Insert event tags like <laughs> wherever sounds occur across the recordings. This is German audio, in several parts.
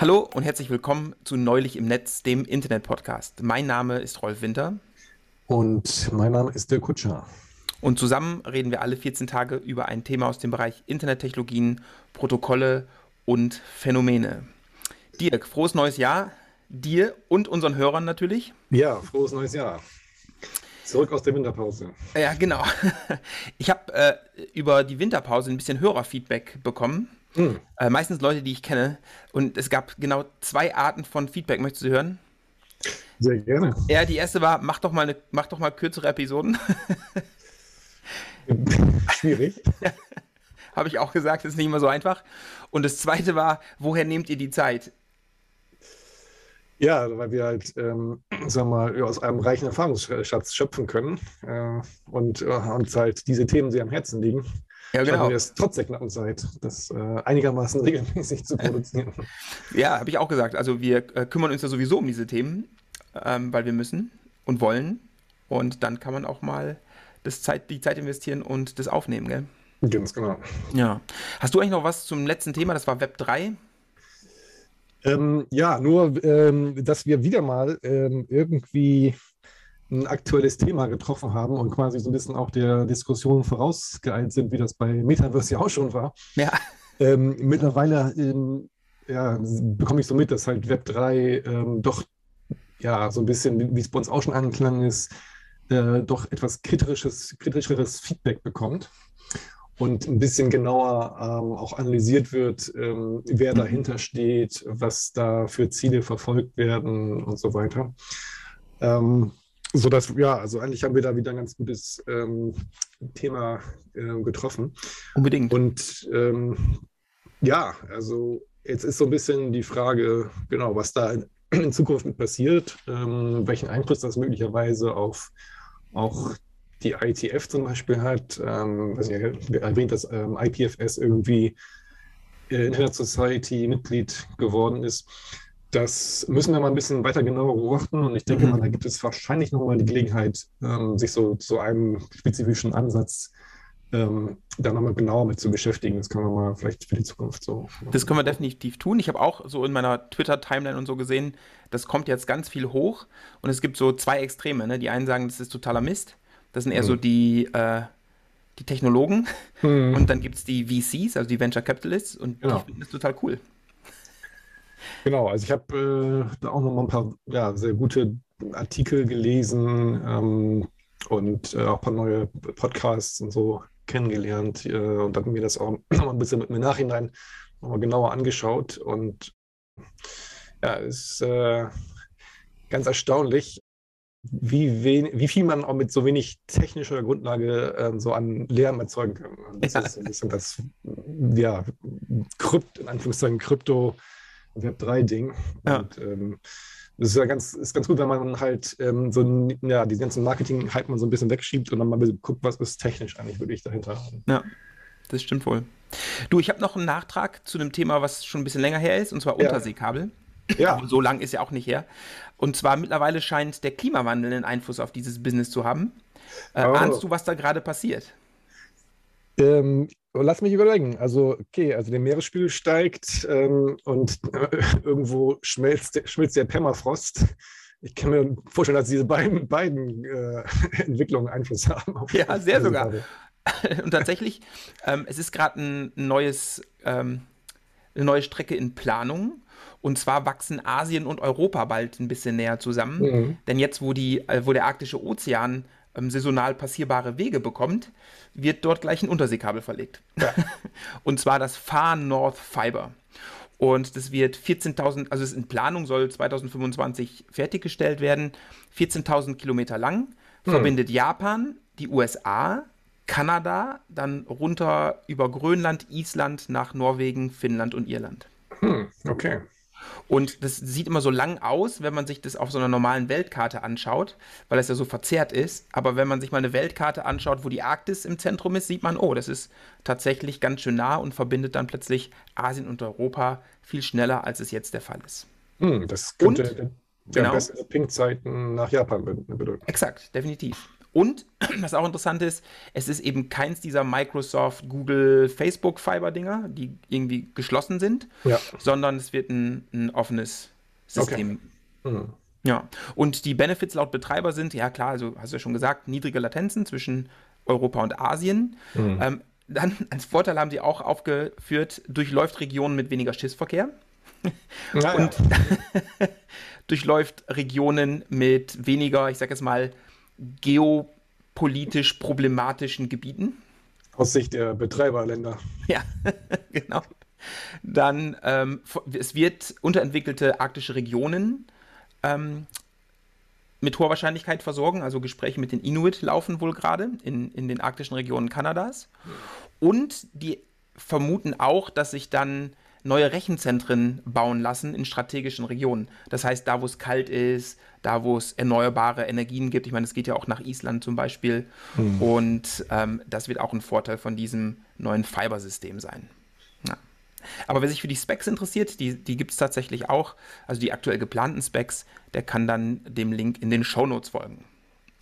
Hallo und herzlich willkommen zu Neulich im Netz, dem Internet-Podcast. Mein Name ist Rolf Winter. Und mein Name ist Dirk Kutscher. Und zusammen reden wir alle 14 Tage über ein Thema aus dem Bereich Internettechnologien, Protokolle und Phänomene. Dirk, frohes neues Jahr. Dir und unseren Hörern natürlich. Ja, frohes neues Jahr. Zurück aus der Winterpause. Ja, genau. <laughs> Ich habe äh, über die Winterpause ein bisschen Hörerfeedback bekommen. Hm. Äh, meistens Leute, die ich kenne. Und es gab genau zwei Arten von Feedback. Möchtest du hören? Sehr gerne. Ja, die erste war, mach doch mal, eine, mach doch mal kürzere Episoden. <laughs> Schwierig. <laughs> Ja, Habe ich auch gesagt, ist nicht immer so einfach. Und das zweite war, woher nehmt ihr die Zeit? Ja, weil wir halt, ähm, sagen wir mal, aus einem reichen Erfahrungsschatz schöpfen können äh, und äh, uns halt diese Themen sehr am Herzen liegen. Ja, genau. Wir es trotz der knappen Zeit, das äh, einigermaßen <laughs> regelmäßig zu produzieren. Ja, habe ich auch gesagt. Also wir äh, kümmern uns ja sowieso um diese Themen, ähm, weil wir müssen und wollen. Und dann kann man auch mal das Zeit, die Zeit investieren und das aufnehmen, gell? Ganz genau. Ja. Hast du eigentlich noch was zum letzten Thema? Das war Web 3. Ähm, ja, nur, ähm, dass wir wieder mal ähm, irgendwie ein aktuelles Thema getroffen haben und quasi so ein bisschen auch der Diskussion vorausgeeilt sind, wie das bei Metaverse ja auch schon war. Ja. Ähm, mittlerweile ähm, ja, bekomme ich so mit, dass halt Web 3 ähm, doch ja so ein bisschen, wie es bei uns auch schon angeklungen ist, äh, doch etwas kritisches, kritischeres Feedback bekommt und ein bisschen genauer ähm, auch analysiert wird, ähm, wer dahinter steht, was da für Ziele verfolgt werden und so weiter. Ähm, so dass, ja, also eigentlich haben wir da wieder ein ganz gutes ähm, Thema äh, getroffen. Unbedingt. Und ähm, ja, also jetzt ist so ein bisschen die Frage, genau, was da in, in Zukunft mit passiert, ähm, welchen Einfluss das möglicherweise auf auch die ITF zum Beispiel hat. Ähm, also erwähnt, dass ähm, IPFS irgendwie äh, Internet Society Mitglied geworden ist. Das müssen wir mal ein bisschen weiter genauer beobachten und ich denke mhm. mal, da gibt es wahrscheinlich nochmal die Gelegenheit, ähm, sich so zu einem spezifischen Ansatz ähm, da nochmal genauer mit zu beschäftigen. Das können wir mal vielleicht für die Zukunft so. Machen. Das können wir definitiv tun. Ich habe auch so in meiner Twitter-Timeline und so gesehen, das kommt jetzt ganz viel hoch und es gibt so zwei Extreme. Ne? Die einen sagen, das ist totaler Mist. Das sind eher mhm. so die, äh, die Technologen. Mhm. Und dann gibt es die VCs, also die Venture Capitalists und genau. die finden das total cool. Genau, also ich habe äh, da auch noch mal ein paar ja, sehr gute Artikel gelesen ähm, und äh, auch ein paar neue Podcasts und so kennengelernt äh, und dann mir das auch <clears throat> noch mal ein bisschen mit mir nachhinein noch mal genauer angeschaut und ja, es ist äh, ganz erstaunlich, wie, wen, wie viel man auch mit so wenig technischer Grundlage ähm, so an Lärm erzeugen kann. Das ja. ist ein bisschen das, ja, Krypt, in Anführungszeichen Krypto, Web3-Ding. Ja. Und ähm, das ist ja ganz, ist ganz gut, wenn man halt ähm, so ja, die ganzen Marketing-Hype mal so ein bisschen wegschiebt und dann mal guckt, was ist technisch eigentlich wirklich dahinter. Ja, das stimmt wohl. Du, ich habe noch einen Nachtrag zu einem Thema, was schon ein bisschen länger her ist, und zwar Unterseekabel. Ja. <laughs> so lang ist ja auch nicht her. Und zwar mittlerweile scheint der Klimawandel einen Einfluss auf dieses Business zu haben. Äh, oh. Ahnst du, was da gerade passiert? Ähm, lass mich überlegen. Also, okay, also der Meeresspiegel steigt ähm, und äh, irgendwo schmelzt, schmilzt der Permafrost. Ich kann mir vorstellen, dass diese beiden, beiden äh, <laughs> Entwicklungen Einfluss haben. ja, sehr sogar. <laughs> Und tatsächlich, ähm, es ist gerade ein neues, ähm, eine neue Strecke in Planung. Und zwar wachsen Asien und Europa bald ein bisschen näher zusammen. Mhm. Denn jetzt, wo, die, äh, wo der arktische Ozean ähm, saisonal passierbare Wege bekommt, wird dort gleich ein Unterseekabel verlegt. Ja. <laughs> und zwar das Far North Fiber. Und das wird 14.000, also es ist in Planung, soll 2025 fertiggestellt werden. 14.000 Kilometer lang, mhm. verbindet Japan, die USA, Kanada, dann runter über Grönland, Island nach Norwegen, Finnland und Irland. Hm, okay. Und das sieht immer so lang aus, wenn man sich das auf so einer normalen Weltkarte anschaut, weil es ja so verzerrt ist. Aber wenn man sich mal eine Weltkarte anschaut, wo die Arktis im Zentrum ist, sieht man, oh, das ist tatsächlich ganz schön nah und verbindet dann plötzlich Asien und Europa viel schneller, als es jetzt der Fall ist. Hm, das könnte und, ja, genau, bessere Ping-Zeiten nach Japan bedeuten. Exakt, definitiv. Und, <clears throat> was auch interessant ist, es ist eben keins dieser Microsoft, Google, Facebook Fiber-Dinger, die irgendwie geschlossen sind, Ja. sondern es wird ein, ein offenes System. Mhm. Ja, und die Benefits laut Betreiber sind, ja klar, also hast du ja schon gesagt, niedrige Latenzen zwischen Europa und Asien. Ähm, dann <laughs> als Vorteil haben sie auch aufgeführt, durchläuft Regionen mit weniger Schiffsverkehr, Ja, Und- <laughs> durchläuft Regionen mit weniger, ich sag jetzt mal, geopolitisch problematischen Gebieten. Aus Sicht der Betreiberländer. Ja, <laughs> genau. Dann, ähm, es wird unterentwickelte arktische Regionen ähm, mit hoher Wahrscheinlichkeit versorgen. Also Gespräche mit den Inuit laufen wohl gerade in, in den arktischen Regionen Kanadas. Und die vermuten auch, dass sich dann neue Rechenzentren bauen lassen in strategischen Regionen. Das heißt, da, wo es kalt ist, da, wo es erneuerbare Energien gibt. Ich meine, es geht ja auch nach Island zum Beispiel. Und ähm, das wird auch ein Vorteil von diesem neuen Fibersystem sein. Ja. Aber wer sich für die Specs interessiert, die, die gibt es tatsächlich auch. Also die aktuell geplanten Specs, der kann dann dem Link in den Shownotes folgen.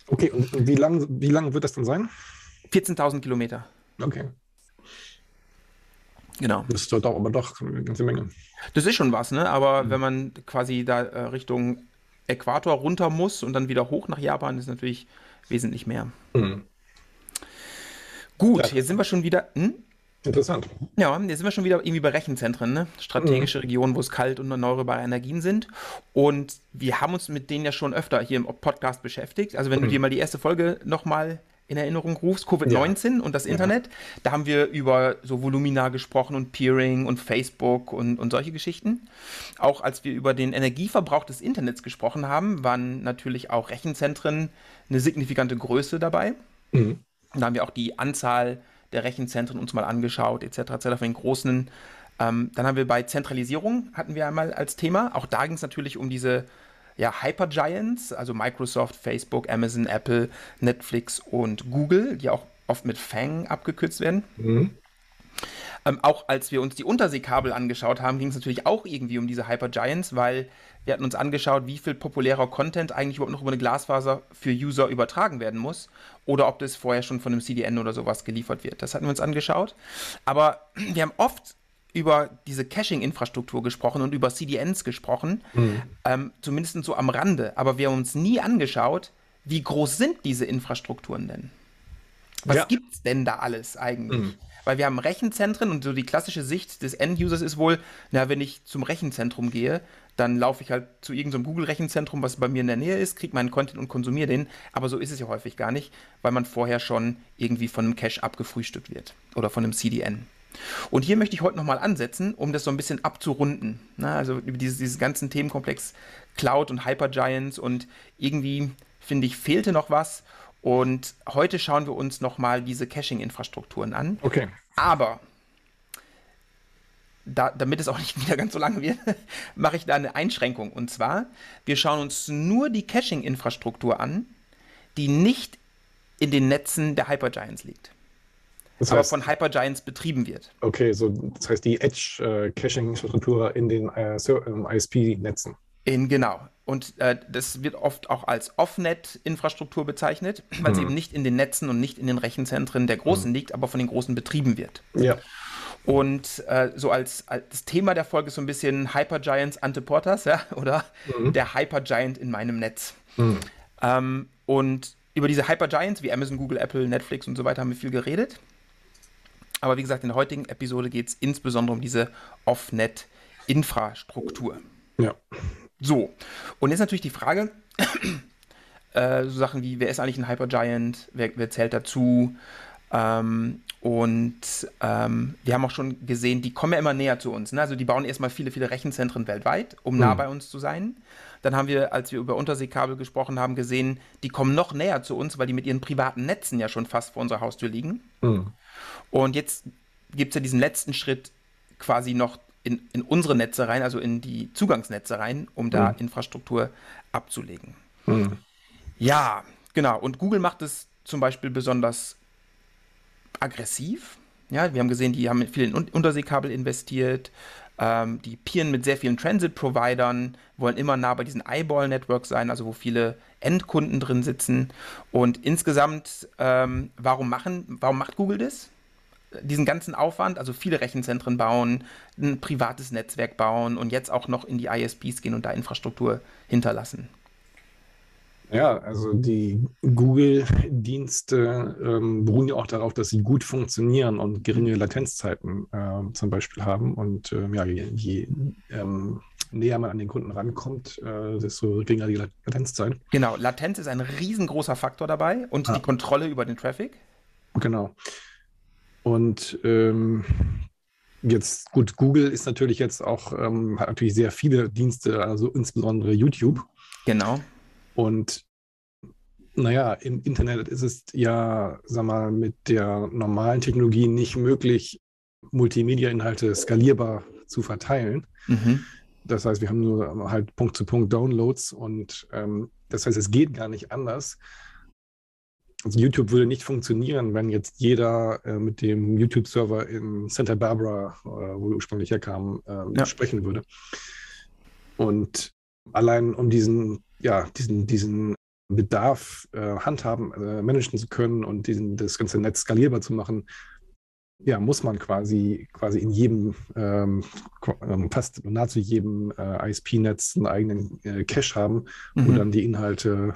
Okay, und wie lang, wie lang wird das dann sein? 14.000 Kilometer. Okay. Genau. Das ist doch aber doch eine ganze Menge. Das ist schon was, ne? Aber wenn man quasi da äh, Richtung Äquator runter muss und dann wieder hoch nach Japan, ist natürlich wesentlich mehr. Mhm. Gut, Ja. jetzt sind wir schon wieder. Hm? Interessant. Ja, jetzt sind wir schon wieder irgendwie bei Rechenzentren, ne? Strategische Regionen, wo es kalt und erneuerbare Energien sind. Und wir haben uns mit denen ja schon öfter hier im Podcast beschäftigt. Also wenn du dir mal die erste Folge nochmal in Erinnerung rufst, Covid-19 und das Internet, da haben wir über so Volumina gesprochen und Peering und Facebook und, und solche Geschichten. Auch als wir über den Energieverbrauch des Internets gesprochen haben, waren natürlich auch Rechenzentren eine signifikante Größe dabei. Mhm. Da haben wir auch die Anzahl der Rechenzentren uns mal angeschaut, etc. etc. von den großen. Ähm, dann haben wir bei Zentralisierung hatten wir einmal als Thema. Auch da ging es natürlich um diese ja, Hypergiants, also Microsoft, Facebook, Amazon, Apple, Netflix und Google, die auch oft mit FANG abgekürzt werden. Mhm. Ähm, auch als wir uns die Unterseekabel angeschaut haben, ging es natürlich auch irgendwie um diese Hypergiants, weil wir hatten uns angeschaut, wie viel populärer Content eigentlich überhaupt noch über eine Glasfaser für User übertragen werden muss oder ob das vorher schon von einem CDN oder sowas geliefert wird. Das hatten wir uns angeschaut. Aber wir haben oft über diese Caching-Infrastruktur gesprochen und über CDNs gesprochen, ähm, zumindest so am Rande. Aber wir haben uns nie angeschaut, wie groß sind diese Infrastrukturen denn? Was Ja. gibt's denn da alles eigentlich? Weil wir haben Rechenzentren und so die klassische Sicht des End-Users ist wohl, na, wenn ich zum Rechenzentrum gehe, dann laufe ich halt zu irgendeinem Google-Rechenzentrum, was bei mir in der Nähe ist, kriege meinen Content und konsumiere den. Aber so ist es ja häufig gar nicht, weil man vorher schon irgendwie von einem Cache abgefrühstückt wird oder von einem CDN. Und hier möchte ich heute nochmal ansetzen, um das so ein bisschen abzurunden. Na, also über dieses, dieses ganzen Themenkomplex Cloud und Hypergiants und irgendwie, finde ich, fehlte noch was. Und heute schauen wir uns nochmal diese Caching-Infrastrukturen an. Okay. Aber, da, damit es auch nicht <laughs> wieder ganz so lange wird, <laughs> mache ich da eine Einschränkung. Und zwar, wir schauen uns nur die Caching-Infrastruktur an, die nicht in den Netzen der Hypergiants liegt, Das aber heißt, von Hypergiants betrieben wird. okay, so das heißt die Edge-Caching-Infrastruktur in den äh, ähm, ISP-Netzen. In, genau. Und äh, das wird oft auch als Off-Net-Infrastruktur bezeichnet, weil sie eben nicht in den Netzen und nicht in den Rechenzentren der Großen liegt, aber von den Großen betrieben wird. Ja. Und äh, so als, als Thema der Folge ist so ein bisschen Hypergiants Anteportas, ja, <laughs> oder der Hypergiant in meinem Netz. Ähm, und über diese Hypergiants wie Amazon, Google, Apple, Netflix und so weiter haben wir viel geredet. Aber wie gesagt, in der heutigen Episode geht es insbesondere um diese Off-Net-Infrastruktur. Ja. So, und jetzt natürlich die Frage, <clears throat> äh, so Sachen wie, wer ist eigentlich ein Hypergiant, wer, wer zählt dazu? Ähm, und ähm, wir haben auch schon gesehen, die kommen ja immer näher zu uns. Ne? Also die bauen erstmal viele, viele Rechenzentren weltweit, um nah bei uns zu sein. Dann haben wir, als wir über Unterseekabel gesprochen haben, gesehen, die kommen noch näher zu uns, weil die mit ihren privaten Netzen ja schon fast vor unserer Haustür liegen. Mhm. Und jetzt gibt es ja diesen letzten Schritt quasi noch in, in unsere Netze rein, also in die Zugangsnetze rein, um da Infrastruktur abzulegen. Mhm. Ja, genau. Und Google macht es zum Beispiel besonders aggressiv. Ja, wir haben gesehen, die haben viel in Un- Unterseekabel investiert. Ähm, die peeren mit sehr vielen Transit-Providern, wollen immer nah bei diesen Eyeball-Networks sein, also wo viele Endkunden drin sitzen. Und insgesamt, ähm, warum, machen, warum macht Google das? Diesen ganzen Aufwand, also viele Rechenzentren bauen, ein privates Netzwerk bauen und jetzt auch noch in die ISPs gehen und da Infrastruktur hinterlassen. Ja, also die Google-Dienste ähm, beruhen ja auch darauf, dass sie gut funktionieren und geringe Latenzzeiten äh, zum Beispiel haben. Und ähm, ja, je, je ähm, näher man an den Kunden rankommt, äh, desto geringer die Latenzzeit. Genau, Latenz ist ein riesengroßer Faktor dabei und ah. die Kontrolle über den Traffic. Genau. Und ähm, jetzt, gut, Google ist natürlich jetzt auch, ähm, hat natürlich sehr viele Dienste, also insbesondere YouTube. Genau. Und naja, im Internet ist es ja, sag mal, mit der normalen Technologie nicht möglich, Multimedia-Inhalte skalierbar zu verteilen. Mhm. Das heißt, wir haben nur halt Punkt-zu-Punkt-Downloads und ähm, das heißt, es geht gar nicht anders. Also YouTube würde nicht funktionieren, wenn jetzt jeder äh, mit dem YouTube-Server in Santa Barbara, äh, wo er ursprünglich herkam, äh, ja. sprechen würde. Und allein um diesen ja, diesen, diesen Bedarf äh, handhaben, äh, managen zu können und diesen, das ganze Netz skalierbar zu machen, ja, muss man quasi, quasi in jedem, ähm, ähm fast nahezu jedem äh, ISP-Netz einen eigenen äh, Cache haben, mhm. wo dann die Inhalte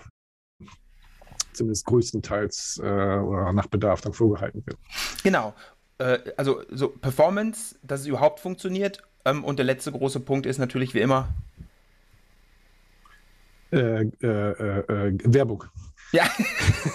zumindest größtenteils äh, oder nach Bedarf dann vorgehalten werden. Genau. Äh, also so Performance, dass es überhaupt funktioniert. Ähm, und der letzte große Punkt ist natürlich wie immer äh, äh, Werbung. Ja. <laughs>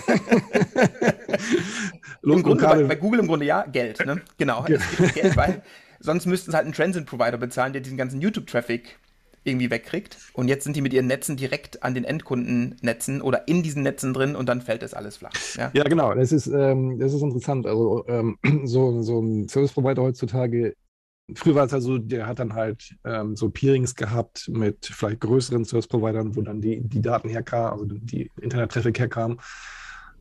<laughs> <laughs> Im Grunde, bei, bei, Google im Grunde ja, Geld. Ne? Genau, ja. Geld, weil <laughs> sonst müssten sie halt einen Transit-Provider bezahlen, der diesen ganzen YouTube-Traffic irgendwie wegkriegt. Und jetzt sind die mit ihren Netzen direkt an den Endkundennetzen oder in diesen Netzen drin und dann fällt das alles flach. Ja, ja genau. Das ist, ähm, das ist interessant. Also ähm, <clears throat> so, so ein Service-Provider heutzutage Früher war es ja so, der hat dann halt ähm, so Peerings gehabt mit vielleicht größeren Service-Providern, wo dann die, die Daten herkamen, also die Internet-Traffic herkam.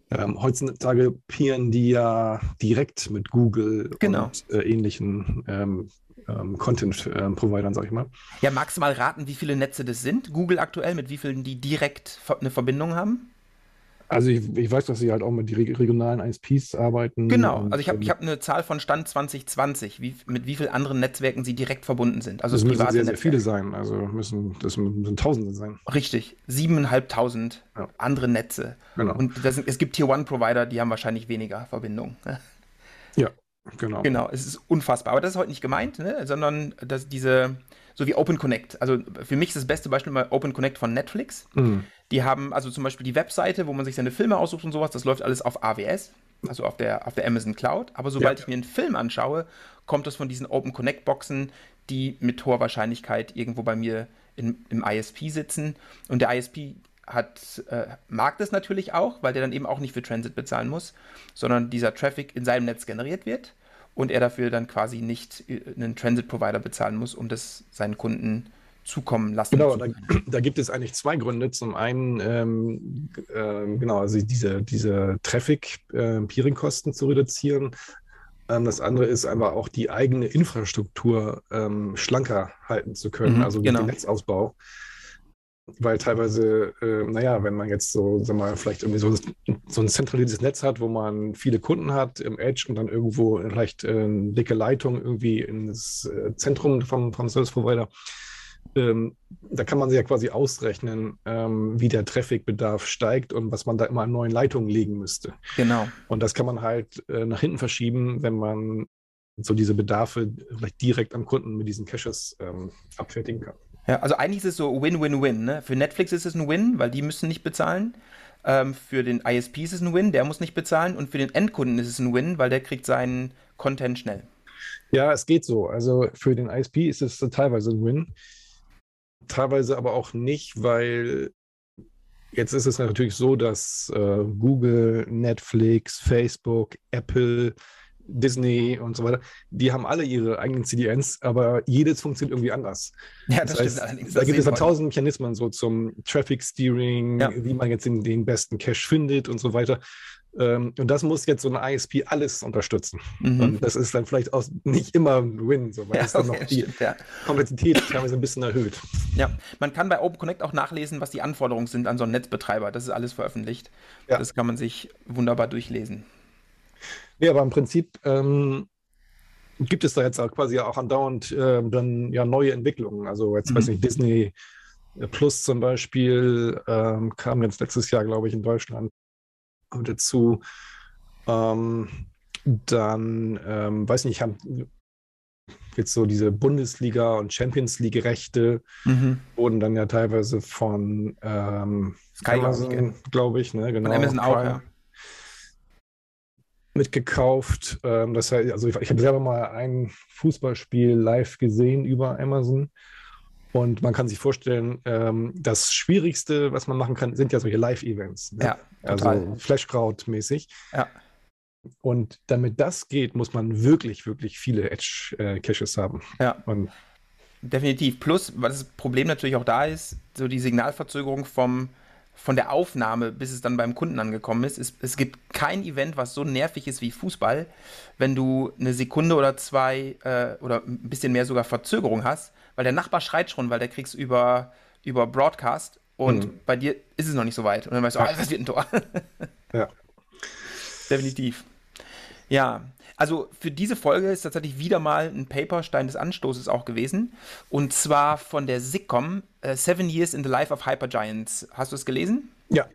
Ähm, heutzutage peeren die ja direkt mit Google genau. und äh, ähnlichen ähm, ähm, Content-Providern, sag ich mal. Ja, magst du mal raten, wie viele Netze das sind? Google aktuell, mit wie vielen die direkt eine Verbindung haben? Also ich, ich, weiß, dass sie halt auch mit regionalen ISPs arbeiten. Genau, also ich habe ich hab eine Zahl von Stand 2020, wie, mit wie vielen anderen Netzwerken sie direkt verbunden sind. Also das müssen sehr, sehr viele sein, also müssen, das müssen Tausende sein. Richtig, siebeneinhalbtausend ja. andere Netze. Genau. Und das, es gibt Tier-One-Provider, die haben wahrscheinlich weniger Verbindungen. Ja, genau. Genau, es ist unfassbar. Aber das ist heute nicht gemeint, ne? sondern dass diese, so wie Open Connect. Also für mich ist das beste Beispiel mal Open Connect von Netflix. Mhm. Die haben also zum Beispiel die Webseite, wo man sich seine Filme aussucht und sowas, das läuft alles auf AWS, also auf der, auf der Amazon Cloud. Aber sobald ja. ich mir einen Film anschaue, kommt das von diesen Open Connect Boxen, die mit hoher Wahrscheinlichkeit irgendwo bei mir in, im ISP sitzen. Und der ISP hat, äh, mag das natürlich auch, weil der dann eben auch nicht für Transit bezahlen muss, sondern dieser Traffic in seinem Netz generiert wird und er dafür dann quasi nicht äh, einen Transit-Provider bezahlen muss, um das seinen Kunden zu zukommen lassen. Genau, da, <clears throat> da, gibt es eigentlich zwei Gründe. Zum einen, ähm, äh, genau, also diese, diese Traffic-Peering-Kosten äh, zu reduzieren. Ähm, das andere ist einfach auch die eigene Infrastruktur ähm, schlanker halten zu können, mhm, also genau. den Netzausbau. Weil teilweise, äh, naja, wenn man jetzt so, sag mal, vielleicht irgendwie so, so ein zentralisiertes Netz hat, wo man viele Kunden hat im Edge und dann irgendwo vielleicht äh, eine dicke Leitung irgendwie ins äh, Zentrum vom, vom Service Provider, ähm, da kann man sich ja quasi ausrechnen, ähm, wie der Trafficbedarf steigt und was man da immer an neuen Leitungen legen müsste. Genau. Und das kann man halt äh, nach hinten verschieben, wenn man so diese Bedarfe vielleicht direkt am Kunden mit diesen Caches ähm, abfertigen kann. Ja, also eigentlich ist es so Win-Win-Win. Ne? Für Netflix ist es ein Win, weil die müssen nicht bezahlen. Ähm, für den ISP ist es ein Win, der muss nicht bezahlen. Und für den Endkunden ist es ein Win, weil der kriegt seinen Content schnell. Ja, es geht so. Also für den ISP ist es teilweise ein Win teilweise aber auch nicht, weil jetzt ist es natürlich so, dass äh, Google, Netflix, Facebook, Apple Disney und so weiter, die haben alle ihre eigenen CDNs, aber jedes funktioniert irgendwie anders. Ja, das, das heißt, stimmt allerdings. Da gibt es dann tausend Mechanismen so zum Traffic Steering, ja. wie man jetzt den, den besten Cache findet und so weiter. Ähm, und das muss jetzt so eine ISP alles unterstützen. Mhm. Und das ist dann vielleicht auch nicht immer ein Win, so, weil ja, es dann okay, noch die stimmt, ja. Komplexität teilweise ein bisschen erhöht. Ja, man kann bei OpenConnect auch nachlesen, was die Anforderungen sind an so einen Netzbetreiber. Das ist alles veröffentlicht. Ja. Das kann man sich wunderbar durchlesen. Ja, aber im Prinzip ähm, gibt es da jetzt auch quasi auch andauernd äh, dann ja neue Entwicklungen. Also jetzt mhm. weiß nicht, Disney Plus zum Beispiel ähm, kam jetzt letztes Jahr, glaube ich, in Deutschland dazu. Ähm, dann, ähm, weiß nicht, haben jetzt so diese Bundesliga und Champions League Rechte mhm. wurden dann ja teilweise von ähm, Sky, glaube ich, ne, genau. Von Amazon auch, ja. Mitgekauft. Ähm, das heißt, also ich, ich habe selber mal ein Fußballspiel live gesehen über Amazon. Und man kann sich vorstellen, ähm, das Schwierigste, was man machen kann, sind ja solche Live-Events. Ne? Ja, total. Also Flashcrowd-mäßig. Ja. Und damit das geht, muss man wirklich, wirklich viele Edge-Caches haben. Ja. Und Definitiv. Plus, was das Problem natürlich auch da ist, so die Signalverzögerung vom, von der Aufnahme, bis es dann beim Kunden angekommen ist. Es, es gibt kein Event, was so nervig ist wie Fußball, wenn du eine Sekunde oder zwei äh, oder ein bisschen mehr sogar Verzögerung hast weil der Nachbar schreit schon, weil der kriegst über, über Broadcast und mhm. bei dir ist es noch nicht so weit. Und dann weißt du, oh, das wird ein Tor. ja. <laughs> Definitiv. Ja, also für diese Folge ist tatsächlich wieder mal ein Paperstein des Anstoßes auch gewesen. Und zwar von der SICOM, uh, Seven Years in the Life of Hypergiants. Hast du es gelesen? Ja.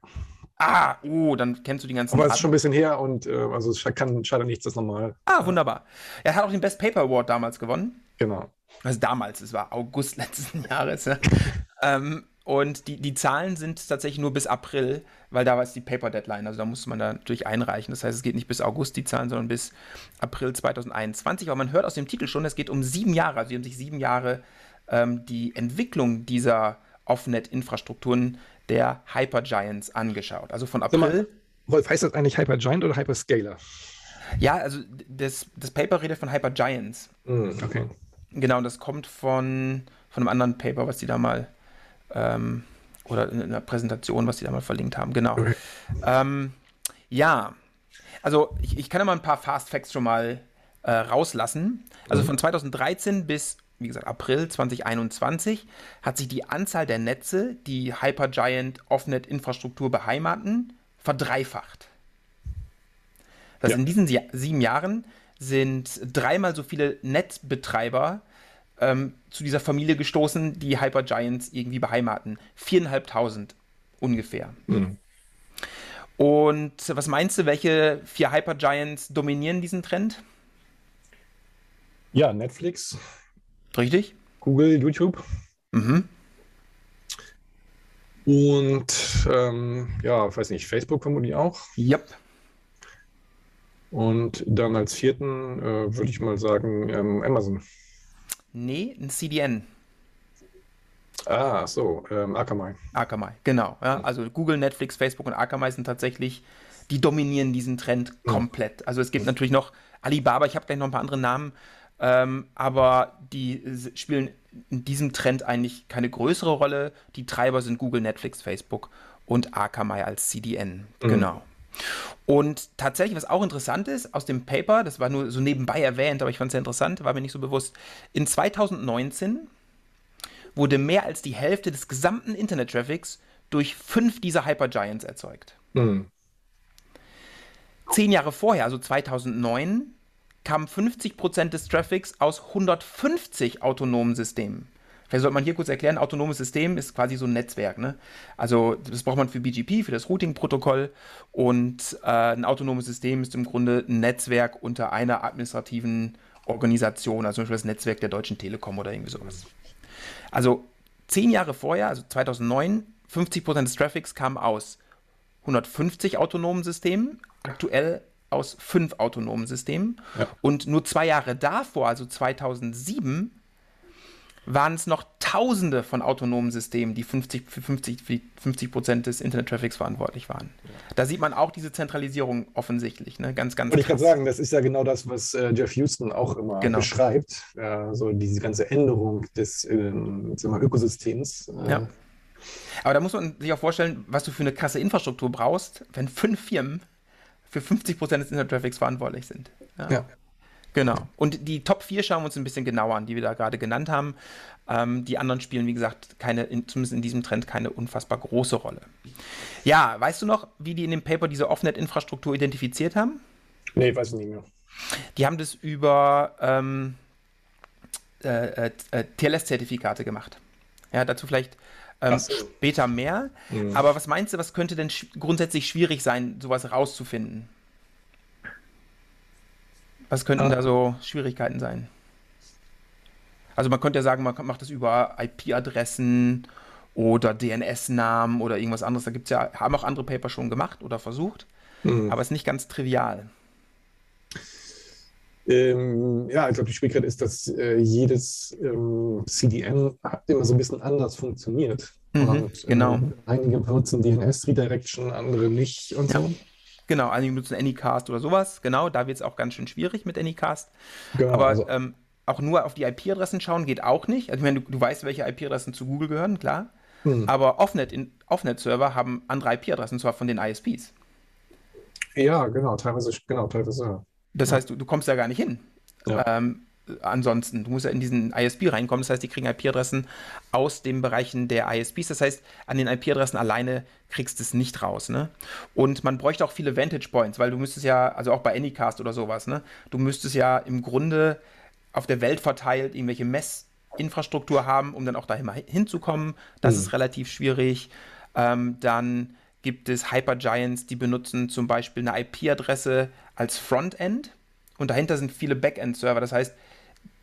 Ah, oh, dann kennst du die ganzen. Aber es ist schon ein bisschen her und äh, also es kann schade nichts, das nochmal. Ah, wunderbar. Er hat auch den Best Paper Award damals gewonnen. Genau. Also damals, es war August <laughs> letzten Jahres. Ja. <laughs> ähm, und die, die Zahlen sind tatsächlich nur bis April, weil da war es die Paper Deadline. Also da musste man da natürlich einreichen. Das heißt, es geht nicht bis August die Zahlen, sondern bis April 2021. Aber man hört aus dem Titel schon, es geht um sieben Jahre. Also sie haben sich sieben Jahre ähm, die Entwicklung dieser Offnet-Infrastrukturen der Hypergiants angeschaut. Also von April. Wolf, heißt das eigentlich Hypergiant oder Hyperscaler? Ja, also das, das Paper redet von Hypergiants. Mm, okay. Genau, das kommt von, von einem anderen Paper, was die da mal, ähm, oder in einer Präsentation, was die da mal verlinkt haben, genau. Okay. Ähm, ja, also ich, ich kann ja mal ein paar Fast Facts schon mal äh, rauslassen. Also mhm. von 2013 bis, wie gesagt, April 2021 hat sich die Anzahl der Netze, die Hypergiant Offnet-Infrastruktur beheimaten, verdreifacht. Das ja. in diesen sieben Jahren sind dreimal so viele Netzbetreiber ähm, zu dieser Familie gestoßen, die Hypergiants irgendwie beheimaten. Viereinhalbtausend ungefähr. Mhm. Und was meinst du, welche vier Hypergiants dominieren diesen Trend? Ja, Netflix. Richtig. Google, YouTube. Mhm. Und ähm, ja, weiß nicht, Facebook vermutlich auch. Yep. Und dann als vierten äh, würde ich mal sagen ähm, Amazon. Nee, ein CDN. Ah, so, ähm, Akamai. Akamai, genau. Ja. Also Google, Netflix, Facebook und Akamai sind tatsächlich, die dominieren diesen Trend komplett. Also es gibt natürlich noch Alibaba, ich habe gleich noch ein paar andere Namen, ähm, aber die spielen in diesem Trend eigentlich keine größere Rolle. Die Treiber sind Google, Netflix, Facebook und Akamai als CDN. Mhm. Genau. Und tatsächlich, was auch interessant ist, aus dem Paper, das war nur so nebenbei erwähnt, aber ich fand es sehr interessant, war mir nicht so bewusst, in 2019 wurde mehr als die Hälfte des gesamten Internet-Traffics durch fünf dieser Hypergiants erzeugt. Mhm. Zehn Jahre vorher, also 2009, kamen 50% des Traffics aus 150 autonomen Systemen. Vielleicht sollte man hier kurz erklären, autonomes System ist quasi so ein Netzwerk. Ne? Also das braucht man für BGP, für das Routing-Protokoll. Und äh, ein autonomes System ist im Grunde ein Netzwerk unter einer administrativen Organisation, also zum Beispiel das Netzwerk der Deutschen Telekom oder irgendwie sowas. Also zehn Jahre vorher, also 2009, 50% des Traffics kam aus 150 autonomen Systemen, aktuell aus fünf autonomen Systemen. Ja. Und nur zwei Jahre davor, also 2007, waren es noch Tausende von autonomen Systemen, die 50, für 50, 50 Prozent des Internet-Traffics verantwortlich waren. Da sieht man auch diese Zentralisierung offensichtlich, ne? ganz, ganz. Wollte ich gerade sagen, das ist ja genau das, was äh, Jeff Houston auch immer genau. beschreibt. Äh, so diese ganze Änderung des äh, Ökosystems. Äh. Ja. Aber da muss man sich auch vorstellen, was du für eine krasse Infrastruktur brauchst, wenn fünf Firmen für 50 Prozent des Internet-Traffics verantwortlich sind. ja. ja. Genau. Und die Top 4 schauen wir uns ein bisschen genauer an, die wir da gerade genannt haben. Ähm, die anderen spielen, wie gesagt, keine, in, zumindest in diesem Trend keine unfassbar große Rolle. Ja, weißt du noch, wie die in dem Paper diese Offnet-Infrastruktur identifiziert haben? Nee, weiß ich nicht mehr. Die haben das über ähm, äh, äh, TLS-Zertifikate gemacht. Ja, dazu vielleicht ähm, später mehr. Mhm. Aber was meinst du, was könnte denn sch grundsätzlich schwierig sein, sowas rauszufinden? Was könnten da so Schwierigkeiten sein? Also man könnte ja sagen, man macht das über IP-Adressen oder DNS-Namen oder irgendwas anderes. Da gibt es ja, haben auch andere Paper schon gemacht oder versucht, mhm. aber es ist nicht ganz trivial. Ähm, ja, ich glaube, die Schwierigkeit ist, dass äh, jedes ähm, CDN immer so ein bisschen anders funktioniert. Mhm, und, genau. Ähm, einige benutzen DNS-Redirection, andere nicht und ja. so. Genau, einige nutzen Anycast oder sowas. Genau, da wird es auch ganz schön schwierig mit Anycast. Genau, Aber also. ähm, auch nur auf die IP-Adressen schauen geht auch nicht. Also ich meine, du, du weißt, welche IP-Adressen zu Google gehören, klar. Hm. Aber Offnet-Server Offnet haben andere IP-Adressen, zwar von den ISPs. Ja, genau, teilweise, genau, teilweise. Das ja. heißt, du, du kommst da gar nicht hin. Ja. Ähm, ansonsten. Du musst ja in diesen ISP reinkommen. Das heißt, die kriegen IP-Adressen aus den Bereichen der ISPs. Das heißt, an den IP-Adressen alleine kriegst du es nicht raus. Ne? Und man bräuchte auch viele Vantage Points, weil du müsstest ja, also auch bei Anycast oder sowas, ne? du müsstest ja im Grunde auf der Welt verteilt irgendwelche Messinfrastruktur haben, um dann auch dahin hinzukommen. Das mhm. ist relativ schwierig. Ähm, dann gibt es Hypergiants, die benutzen zum Beispiel eine IP-Adresse als Frontend und dahinter sind viele Backend-Server. Das heißt,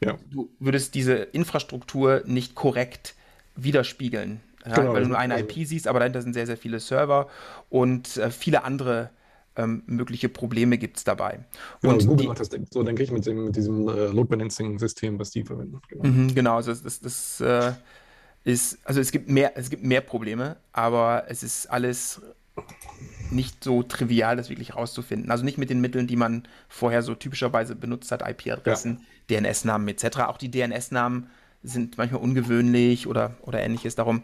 ja. du würdest diese Infrastruktur nicht korrekt widerspiegeln. Ja, genau, weil du nur eine also IP siehst, aber dahinter sind sehr, sehr viele Server und äh, viele andere ähm, mögliche Probleme gibt es dabei. Genau, und Google die, macht das so, denke ich, mit, dem, mit diesem äh, Load Balancing-System, was die verwenden. Genau, mhm, genau also das, das, das äh, ist, also es gibt mehr, es gibt mehr Probleme, aber es ist alles nicht so trivial, das wirklich rauszufinden. Also nicht mit den Mitteln, die man vorher so typischerweise benutzt hat, IP-Adressen, ja. DNS-Namen etc. Auch die DNS-Namen sind manchmal ungewöhnlich oder, oder ähnliches, darum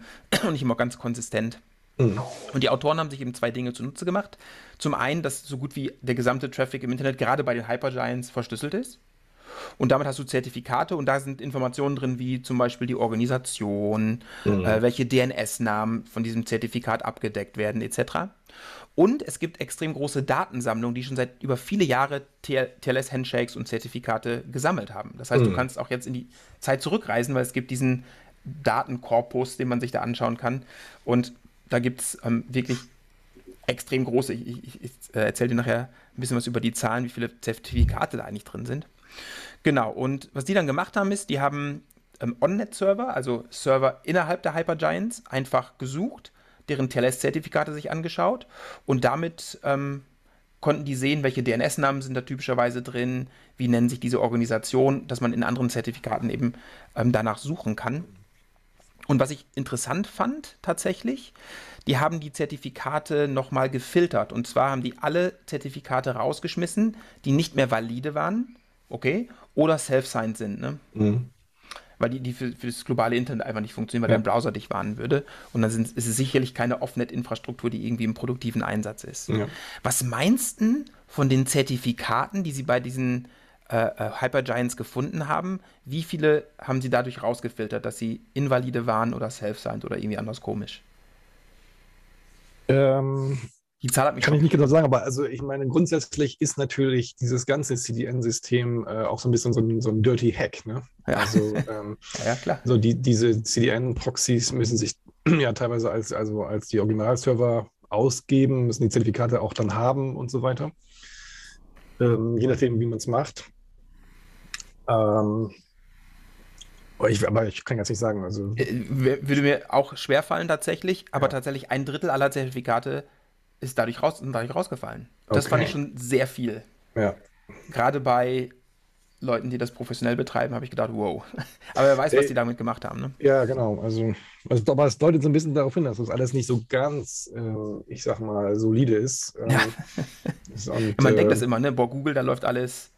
nicht immer ganz konsistent. Mhm. Und die Autoren haben sich eben zwei Dinge zunutze gemacht. Zum einen, dass so gut wie der gesamte Traffic im Internet gerade bei den Hypergiants verschlüsselt ist. Und damit hast du Zertifikate und da sind Informationen drin, wie zum Beispiel die Organisation, mhm. äh, welche DNS-Namen von diesem Zertifikat abgedeckt werden, etc. Und es gibt extrem große Datensammlungen, die schon seit über viele Jahre TLS-Handshakes und Zertifikate gesammelt haben. Das heißt, mhm. du kannst auch jetzt in die Zeit zurückreisen, weil es gibt diesen Datenkorpus, den man sich da anschauen kann. Und da gibt es ähm, wirklich extrem große. Ich, ich, ich äh, erzähle dir nachher ein bisschen was über die Zahlen, wie viele Zertifikate da eigentlich drin sind. Genau, und was die dann gemacht haben, ist, die haben ähm, On-Net-Server, also Server innerhalb der Hypergiants, einfach gesucht deren TLS-Zertifikate sich angeschaut und damit ähm, konnten die sehen, welche DNS-Namen sind da typischerweise drin, wie nennen sich diese Organisationen, dass man in anderen Zertifikaten eben ähm, danach suchen kann. Und was ich interessant fand tatsächlich, die haben die Zertifikate nochmal gefiltert. Und zwar haben die alle Zertifikate rausgeschmissen, die nicht mehr valide waren, okay, oder self-signed sind. Ne? Mhm weil die, die für, für, das globale Internet einfach nicht funktionieren, weil ja. dein Browser dich warnen würde. Und dann sind, ist es sicherlich keine Offnet-Infrastruktur, die irgendwie im produktiven Einsatz ist. Ja. Was meinst du von den Zertifikaten, die sie bei diesen äh, äh, Hypergiants gefunden haben? Wie viele haben sie dadurch rausgefiltert, dass sie invalide waren oder self-signed oder irgendwie anders komisch? Ähm, die Zahl hat mich Kann ich nicht genau sagen, aber also ich meine, grundsätzlich ist natürlich dieses ganze CDN-System äh, auch so ein bisschen so ein, so ein Dirty Hack. Ne? Ja. Also, ähm, <laughs> ja, klar. So die, diese CDN-Proxys müssen sich <clears throat> ja teilweise als, also als die Originalserver ausgeben, müssen die Zertifikate auch dann haben und so weiter. Ähm, je nachdem, wie man es macht. Ähm, ich, aber ich kann jetzt nicht sagen. Also. Äh, würde mir auch schwerfallen tatsächlich, aber ja. tatsächlich ein Drittel aller Zertifikate ist dadurch, raus, dadurch rausgefallen. Das okay. fand ich schon sehr viel. Ja. Gerade bei Leuten, die das professionell betreiben, habe ich gedacht, wow. <laughs> Aber wer weiß, was die damit gemacht haben. Ne? Ja, genau. Also, also, aber es deutet so ein bisschen darauf hin, dass das alles nicht so ganz, äh, ich sag mal, solide ist. Ähm, Ja. <laughs> und, Man äh, denkt das immer, ne? Boah, Google, da läuft alles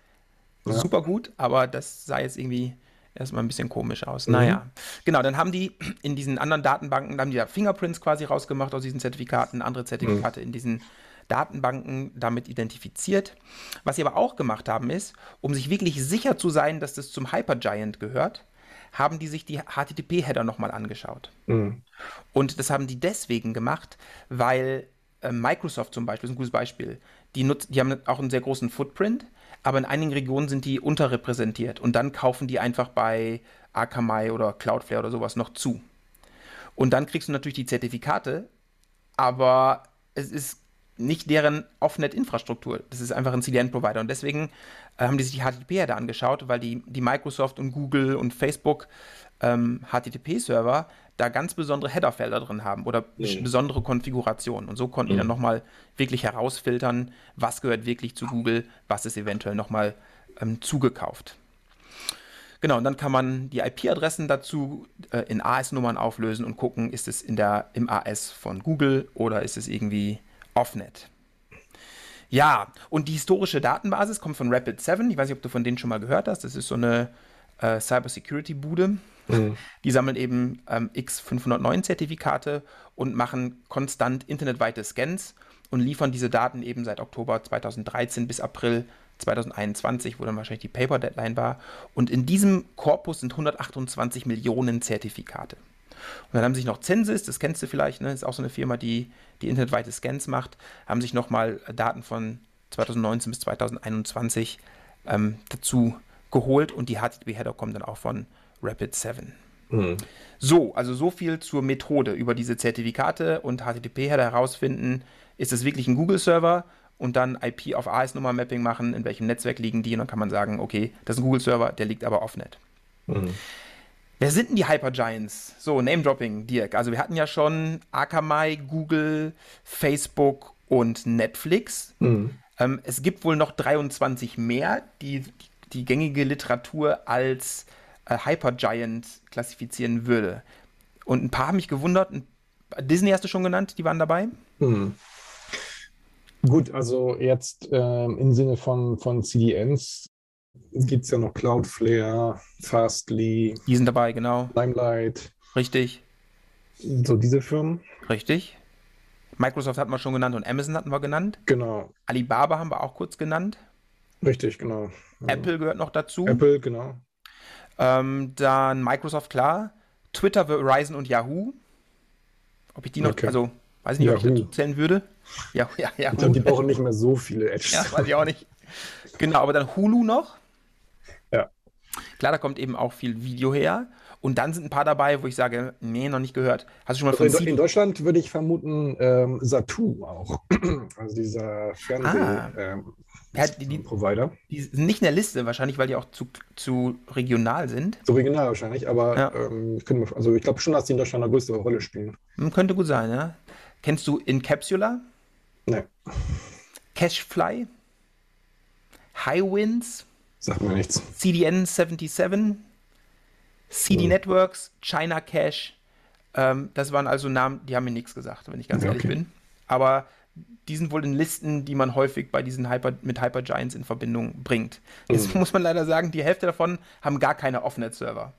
Ja. super gut, aber das sah jetzt irgendwie erstmal ein bisschen komisch aus. Mhm. Naja, genau, dann haben die in diesen anderen Datenbanken, da haben die ja Fingerprints quasi rausgemacht aus diesen Zertifikaten, andere Zertifikate in diesen Datenbanken damit identifiziert. Was sie aber auch gemacht haben, ist, um sich wirklich sicher zu sein, dass das zum Hypergiant gehört, haben die sich die HTTP-Header nochmal angeschaut. mh, Und das haben die deswegen gemacht, weil äh, Microsoft zum Beispiel ist ein gutes Beispiel. Die, nutz, die haben auch einen sehr großen Footprint, aber in einigen Regionen sind die unterrepräsentiert und dann kaufen die einfach bei Akamai oder Cloudflare oder sowas noch zu. Und dann kriegst du natürlich die Zertifikate, aber es ist nicht deren Offnet-Infrastruktur. Das ist einfach ein CDN-Provider. Und deswegen äh, haben die sich die HTTP-Header angeschaut, weil die, die Microsoft und Google und Facebook ähm, HTTP-Server da ganz besondere Headerfelder drin haben oder Mhm. besondere Konfigurationen. Und so konnten die dann nochmal wirklich herausfiltern, was gehört wirklich zu Google, was ist eventuell nochmal ähm, zugekauft. Genau, und dann kann man die IP-Adressen dazu äh, in AS-Nummern auflösen und gucken, ist es in der, im AS von Google oder ist es irgendwie Offnet. Ja, und die historische Datenbasis kommt von Rapid7. Ich weiß nicht, ob du von denen schon mal gehört hast. Das ist so eine äh, Cybersecurity-Bude. Mh, <laughs> Die sammeln eben ähm, X509-Zertifikate und machen konstant internetweite Scans und liefern diese Daten eben seit Oktober 2013 bis April 2021, wo dann wahrscheinlich die Paper-Deadline war. Und in diesem Korpus sind 128 Millionen Zertifikate. Und dann haben sich noch Census, das kennst du vielleicht, ne? ist auch so eine Firma, die, die internetweite Scans macht, haben sich nochmal Daten von 2019 bis 2021 ähm, dazu geholt und die HTTP-Header kommen dann auch von Rapid7. mh. So, also so viel zur Methode über diese Zertifikate und HTTP-Header herausfinden, ist es wirklich ein Google-Server und dann IP auf AS-Nummer-Mapping machen, in welchem Netzwerk liegen die und dann kann man sagen, okay, das ist ein Google-Server, der liegt aber offnet. Mhm. Wer sind denn die Hypergiants? So, Name-Dropping, Dirk. Also wir hatten ja schon Akamai, Google, Facebook und Netflix. Mhm. Ähm, es gibt wohl noch 23 mehr, die die gängige Literatur als äh, Hypergiant klassifizieren würde. Und ein paar haben mich gewundert. Disney hast du schon genannt, die waren dabei. Hm. Gut, also jetzt ähm, im Sinne von, von CDNs gibt es ja noch Cloudflare, Fastly, Die sind dabei, genau. Limelight, Richtig, so diese Firmen. richtig. Microsoft hatten wir schon genannt und Amazon hatten wir genannt. Genau, Alibaba haben wir auch kurz genannt. richtig, genau. Apple gehört noch dazu. Apple, genau. Ähm, dann Microsoft, klar. Twitter, Verizon und Yahoo. Ob ich die noch, Okay. also weiß ich nicht, ob ich Yahoo. dazu zählen würde. Ja, <laughs> ja, Yahoo. Ich glaube, die brauchen nicht mehr so viele Edges. <laughs> Ja, weiß ich auch nicht. Genau, aber dann Hulu noch. Ja. Klar, da kommt eben auch viel Video her. Und dann sind ein paar dabei, wo ich sage, nee, noch nicht gehört. Hast du schon mal Also von in, CD in Deutschland würde ich vermuten, ähm, Satu auch. <clears throat> Also dieser Ah. Fernseh-Provider. Ähm, Ja, die- die- Provider. Die sind nicht in der Liste, wahrscheinlich, weil die auch zu, zu regional sind. So regional wahrscheinlich, aber Ja. ähm, mir, also ich glaube schon, dass die in Deutschland eine größere Rolle spielen. Hm, könnte gut sein, ja. Kennst du Incapsula? Nee, Cashfly? Highwinds? sagt mir nichts. CDN 77, CD Hm. Networks, China Cash. Ähm, das waren also Namen, die haben mir nichts gesagt, wenn ich ganz Ja, ehrlich okay. bin. Aber die sind wohl in Listen, die man häufig bei diesen Hyper, mit Hypergiants in Verbindung bringt. Jetzt Hm. muss man leider sagen, die Hälfte davon haben gar keine Offnet-Server.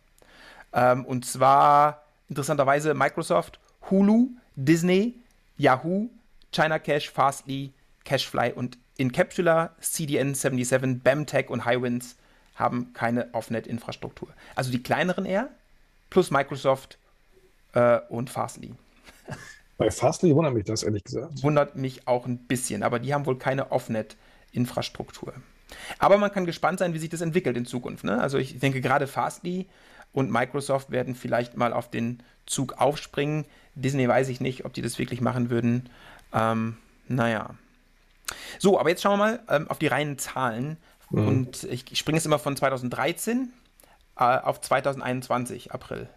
Ähm, und zwar interessanterweise Microsoft, Hulu, Disney, Yahoo, China Cash, Fastly, Cashfly und Incapsula, CDN 77, BAMTech und Highwinds haben keine Offnet-Infrastruktur. Also die kleineren eher, plus Microsoft äh, und Fastly. Bei Fastly wundert mich das, ehrlich gesagt. Wundert mich auch ein bisschen, aber die haben wohl keine Offnet-Infrastruktur. Aber man kann gespannt sein, wie sich das entwickelt in Zukunft. Ne? Also ich denke gerade Fastly und Microsoft werden vielleicht mal auf den Zug aufspringen. Disney weiß ich nicht, ob die das wirklich machen würden. Ähm, naja. So, aber jetzt schauen wir mal ähm, auf die reinen Zahlen. Und ich, ich springe jetzt immer von 2013 äh, auf 2021, April.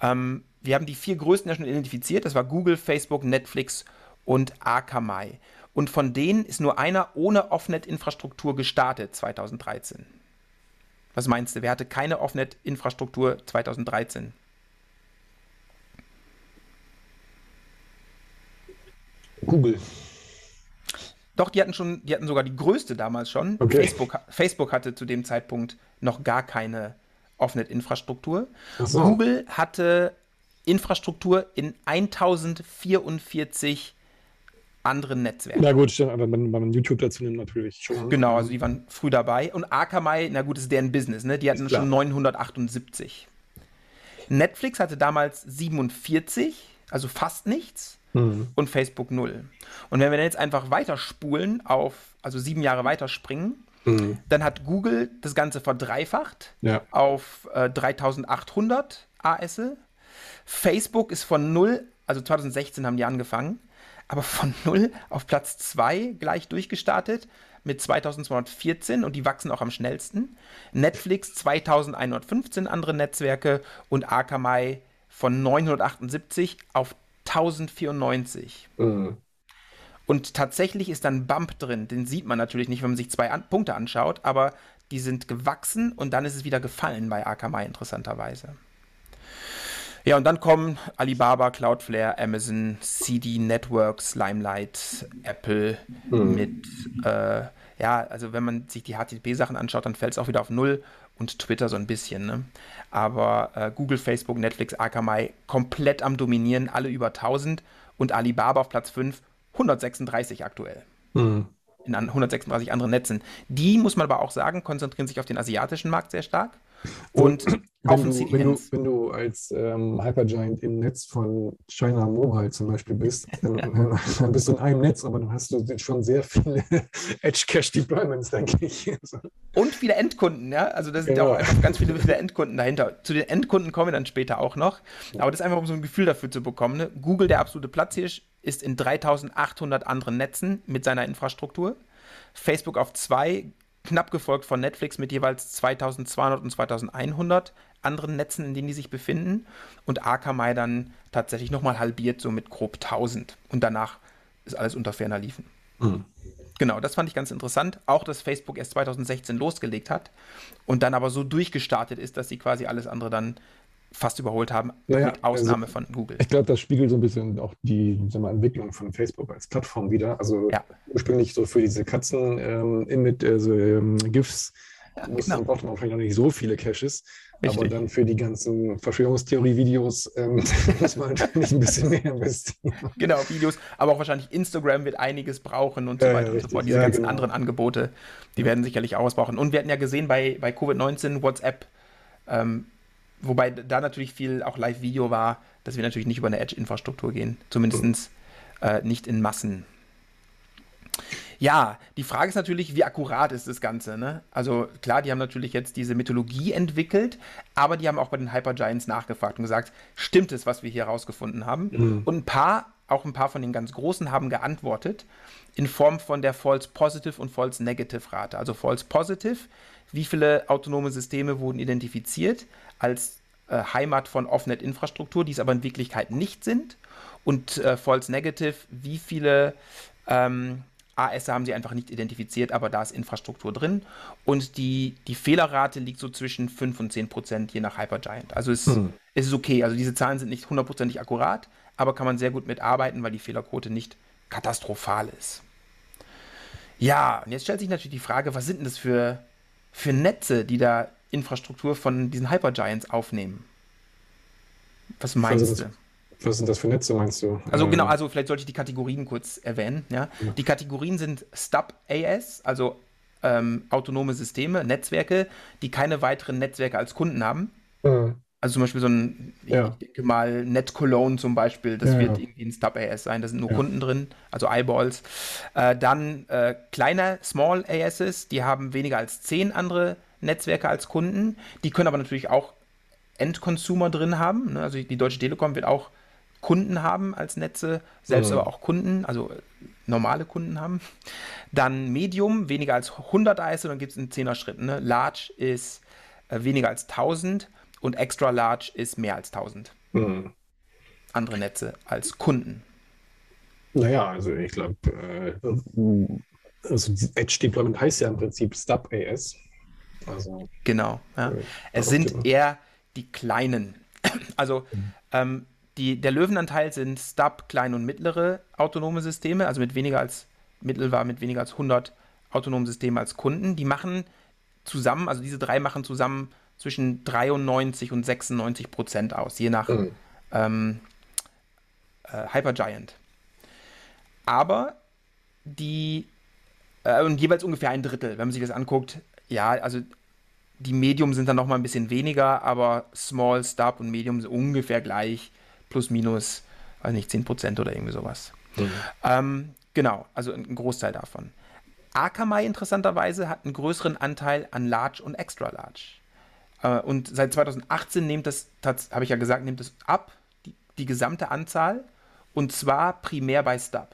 Ähm, wir haben die vier größten ja schon identifiziert. Das war Google, Facebook, Netflix und Akamai. Und von denen ist nur einer ohne Offnet-Infrastruktur gestartet 2013. Was meinst du, wer hatte keine Offnet-Infrastruktur 2013? Google. Doch, die hatten schon, die hatten sogar die größte damals schon. Okay. Facebook, Facebook hatte zu dem Zeitpunkt noch gar keine Offnet-Infrastruktur. So. Google hatte Infrastruktur in 1044 anderen Netzwerken. Na gut, stimmt, aber wenn, man YouTube dazu nimmt, natürlich schon. Genau, also die waren früh dabei. Und Akamai, na gut, ist deren Business, ne? Die hatten schon 978. Netflix hatte damals 47, also fast nichts. Hm. Und Facebook 0. Und wenn wir dann jetzt einfach weiterspulen auf, also sieben Jahre weiterspringen, Hm. dann hat Google das Ganze verdreifacht Ja. auf äh, 3800 AS. Facebook ist von 0, also 2016 haben die angefangen, aber von 0 auf Platz 2 gleich durchgestartet mit 2214 und die wachsen auch am schnellsten. Netflix 2115 andere Netzwerke und Akamai von 978 auf 1094. Hm. Und tatsächlich ist dann Bump drin. Den sieht man natürlich nicht, wenn man sich zwei an Punkte anschaut, aber die sind gewachsen und dann ist es wieder gefallen bei Akamai interessanterweise. Ja, und dann kommen Alibaba, Cloudflare, Amazon, CD Networks, Limelight, Apple mit, äh, ja, also wenn man sich die HTTP-Sachen anschaut, dann fällt es auch wieder auf Null und Twitter so ein bisschen, ne? Aber äh, Google, Facebook, Netflix, Akamai komplett am Dominieren, alle über 1000 und Alibaba auf Platz 5, 136 aktuell Hm. in an 136 anderen Netzen. Die, muss man aber auch sagen, konzentrieren sich auf den asiatischen Markt sehr stark. Und Wenn du, wenn, du, wenn du als ähm, Hypergiant im Netz von China Mobile zum Beispiel bist, dann, <laughs> dann bist du in einem Netz, aber dann hast du schon sehr viele <laughs> Edge-Cache-Deployments, denke ich. Und viele Endkunden, ja. Also da sind ja Genau. auch einfach ganz viele, viele Endkunden dahinter. Zu den Endkunden kommen wir dann später auch noch. Aber das ist einfach, um so ein Gefühl dafür zu bekommen. Ne? Google, der absolute Platzhirsch, ist in 3800 anderen Netzen mit seiner Infrastruktur. Facebook auf zwei, knapp gefolgt von Netflix mit jeweils 2200 und 2100 anderen Netzen, in denen die sich befinden. Und Akamai dann tatsächlich nochmal halbiert, so mit grob 1000. Und danach ist alles unter ferner Liefen. Hm. Genau, das fand ich ganz interessant. Auch, dass Facebook erst 2016 losgelegt hat und dann aber so durchgestartet ist, dass sie quasi alles andere dann fast überholt haben, Naja, mit Ausnahme also- von Google. Ich glaube, das spiegelt so ein bisschen auch die mal, Entwicklung von Facebook als Plattform wieder. Also Ja. ursprünglich so für diese Katzen ähm, also ähm, GIFs, musste, genau. brauchte man vielleicht noch nicht so viele Caches. Aber Richtig. dann für die ganzen Verschwörungstheorie-Videos ähm, <laughs> muss man natürlich ein bisschen mehr investieren. Genau, Videos, aber auch wahrscheinlich Instagram wird einiges brauchen und so Ja, ja, weiter und so fort. Diese Ja, ganzen genau. anderen Angebote, die werden sicherlich auch was brauchen. Und wir hatten ja gesehen bei, bei Covid-19 WhatsApp, ähm, wobei da natürlich viel auch Live-Video war, dass wir natürlich nicht über eine Edge-Infrastruktur gehen. Zumindest äh, nicht in Massen. Ja, die Frage ist natürlich, wie akkurat ist das Ganze? Ne? Also klar, die haben natürlich jetzt diese Mythologie entwickelt, aber die haben auch bei den Hypergiants nachgefragt und gesagt, stimmt es, was wir hier herausgefunden haben? Mhm. Und ein paar, auch ein paar von den ganz Großen haben geantwortet in Form von der False Positive und False Negative Rate. Also False Positive, wie viele autonome Systeme wurden identifiziert als äh, Heimat von Offnet-Infrastruktur, die es aber in Wirklichkeit nicht sind. Und äh, False Negative, wie viele ähm, AS haben sie einfach nicht identifiziert, aber da ist Infrastruktur drin. Und die, die Fehlerrate liegt so zwischen 5 und 10 Prozent, je nach Hypergiant. Also es, Hm. es ist okay. Also diese Zahlen sind nicht hundertprozentig akkurat, aber kann man sehr gut mitarbeiten, weil die Fehlerquote nicht katastrophal ist. Ja, und jetzt stellt sich natürlich die Frage, was sind denn das für, für Netze, die da Infrastruktur von diesen Hypergiants aufnehmen? Was meinst Also du? Was sind das für Netze, meinst du? Also Ähm, genau, also vielleicht sollte ich die Kategorien kurz erwähnen. Ja? Ja. Die Kategorien sind Stub AS, also ähm, autonome Systeme, Netzwerke, die keine weiteren Netzwerke als Kunden haben. äh, Also zum Beispiel so ein, Ja. ich denke mal, NetCologne zum Beispiel, das Ja, wird irgendwie ein Stub AS sein, da sind nur. Kunden drin, also Eyeballs. Äh, dann äh, kleine Small ASs, die haben weniger als zehn andere Netzwerke als Kunden. Die können aber natürlich auch Endconsumer drin haben. Ne? Also die Deutsche Telekom wird auch Kunden haben als Netze, selbst Mhm. aber auch Kunden, also äh, normale Kunden haben. Dann Medium, weniger als 100 AS, und dann gibt es in 10er Schritten. Ne? Large ist äh, weniger als 1000 und Extra Large ist mehr als 1000 hm. andere Netze als Kunden. Naja, also ich glaube, äh, also Edge Deployment heißt ja im Prinzip Stub AS. Also, genau. Ja. Äh, es sind eher die kleinen. <clears throat> Also mhm. ähm, die, der Löwenanteil sind Stub, kleine und mittlere autonome Systeme, also mit weniger als Mittel war mit weniger als 100 autonomen Systemen als Kunden. Die machen zusammen, also diese drei machen zusammen zwischen 93 und 96 Prozent aus, je nach mhm. ähm, äh, Hypergiant. Aber die äh, und jeweils ungefähr ein Drittel, wenn man sich das anguckt. Ja, also die Medium sind dann noch mal ein bisschen weniger, aber Small, Stub und Medium sind ungefähr gleich, plus minus, weiß nicht, 10 Prozent oder irgendwie sowas. Mhm. Ähm, genau, also ein Großteil davon. Akamai interessanterweise hat einen größeren Anteil an Large und Extra Large. Äh, und seit 2018 nimmt das, habe ich ja gesagt, nimmt es ab, die, die gesamte Anzahl, und zwar primär bei Stub.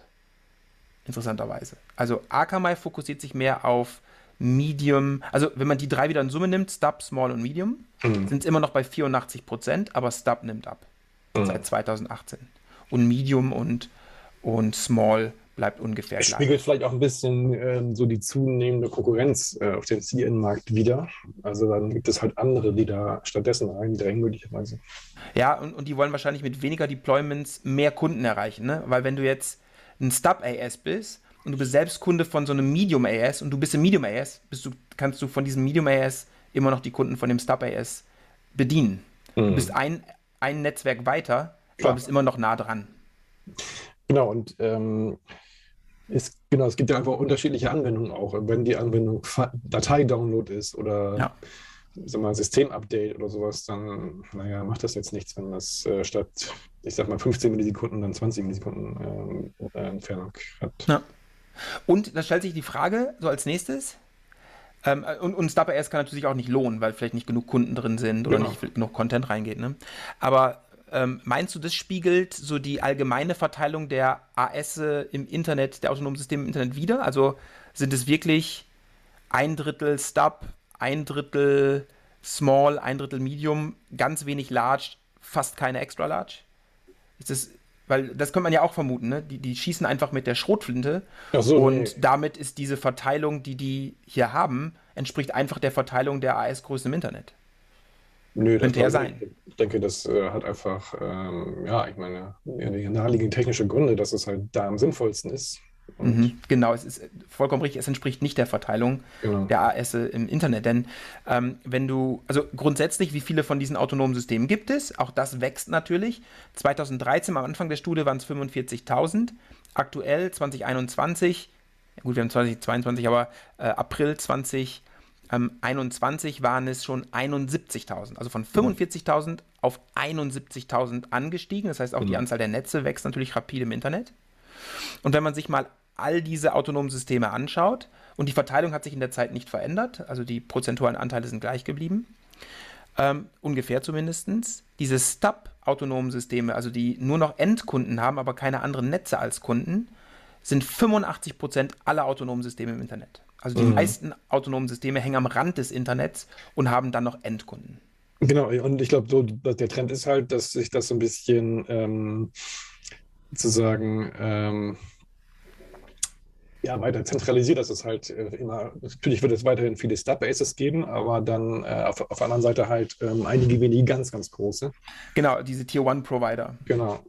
Interessanterweise. Also Akamai fokussiert sich mehr auf Medium, also wenn man die drei wieder in Summe nimmt, Stub, Small und Medium, mhm. sind es immer noch bei 84 Prozent, aber Stub nimmt ab mhm. seit 2018. Und Medium und, und Small bleibt ungefähr gleich. Spiegelt vielleicht auch ein bisschen ähm, so die zunehmende Konkurrenz äh, auf dem CN-Markt wieder. Also dann gibt es halt andere, die da stattdessen reindrängen, möglicherweise. Ja, und, und die wollen wahrscheinlich mit weniger Deployments mehr Kunden erreichen, ne? Weil wenn du jetzt ein Stub AS bist und du bist selbst Kunde von so einem Medium AS und du bist im Medium AS, bist du, kannst du von diesem Medium AS immer noch die Kunden von dem Stub AS bedienen. Mhm. Du bist ein, ein Netzwerk weiter, Klar. aber bist immer noch nah dran. Genau, und ähm, es, genau, es gibt ja einfach unterschiedliche Anwendungen auch. Wenn die Anwendung Datei-Download ist oder ja. sag mal, System-Update oder sowas, dann, naja, macht das jetzt nichts, wenn das äh, statt, ich sag mal, 15 Millisekunden dann 20 Millisekunden äh, Entfernung hat. Ja. Und da stellt sich die Frage, so als nächstes, ähm, und, und StubAS kann natürlich auch nicht lohnen, weil vielleicht nicht genug Kunden drin sind oder genau. nicht genug Content reingeht. Ne? Aber ähm, meinst du, das spiegelt so die allgemeine Verteilung der AS im Internet, der autonomen Systeme im Internet wieder? Also sind es wirklich ein Drittel Stub, ein Drittel Small, ein Drittel Medium, ganz wenig Large, fast keine Extra Large? Ist das, weil das könnte man ja auch vermuten, ne? Die, die schießen einfach mit der Schrotflinte so, und nee. damit ist diese Verteilung, die die hier haben, entspricht einfach der Verteilung der AS-Größe im Internet. Nö, Könnte ja sein. Ich denke, das äh, hat einfach, ähm, ja, ich meine, naheliegende technische Gründe, dass es halt da am sinnvollsten ist. Mhm, genau, es ist vollkommen richtig, es entspricht nicht der Verteilung genau. der AS im Internet. Denn ähm, wenn du, also grundsätzlich, wie viele von diesen autonomen Systemen gibt es? Auch das wächst natürlich. 2013, am Anfang der Studie, waren es 45.000. Aktuell, 2021, ja gut, wir haben 2022, aber äh, April 2021 ähm, 21 waren es schon 71.000. Also von 45.000 auf 71.000 angestiegen. Das heißt, auch mhm. die Anzahl der Netze wächst natürlich rapide im Internet. Und wenn man sich mal all diese autonomen Systeme anschaut, und die Verteilung hat sich in der Zeit nicht verändert, also die prozentualen Anteile sind gleich geblieben, ähm, ungefähr zumindest. Diese Stub-autonomen Systeme, also die nur noch Endkunden haben, aber keine anderen Netze als Kunden, sind 85% aller autonomen Systeme im Internet. Also die mhm. meisten autonomen Systeme hängen am Rand des Internets und haben dann noch Endkunden. Genau, und ich glaube, so, der Trend ist halt, dass sich das so ein bisschen ähm, sozusagen ähm, ja, weiter zentralisiert. Das ist halt äh, immer, natürlich wird es weiterhin viele Stub-Bases geben, aber dann äh, auf, auf der anderen Seite halt ähm, einige wenige ganz, ganz große. Genau, diese Tier-One-Provider. Genau.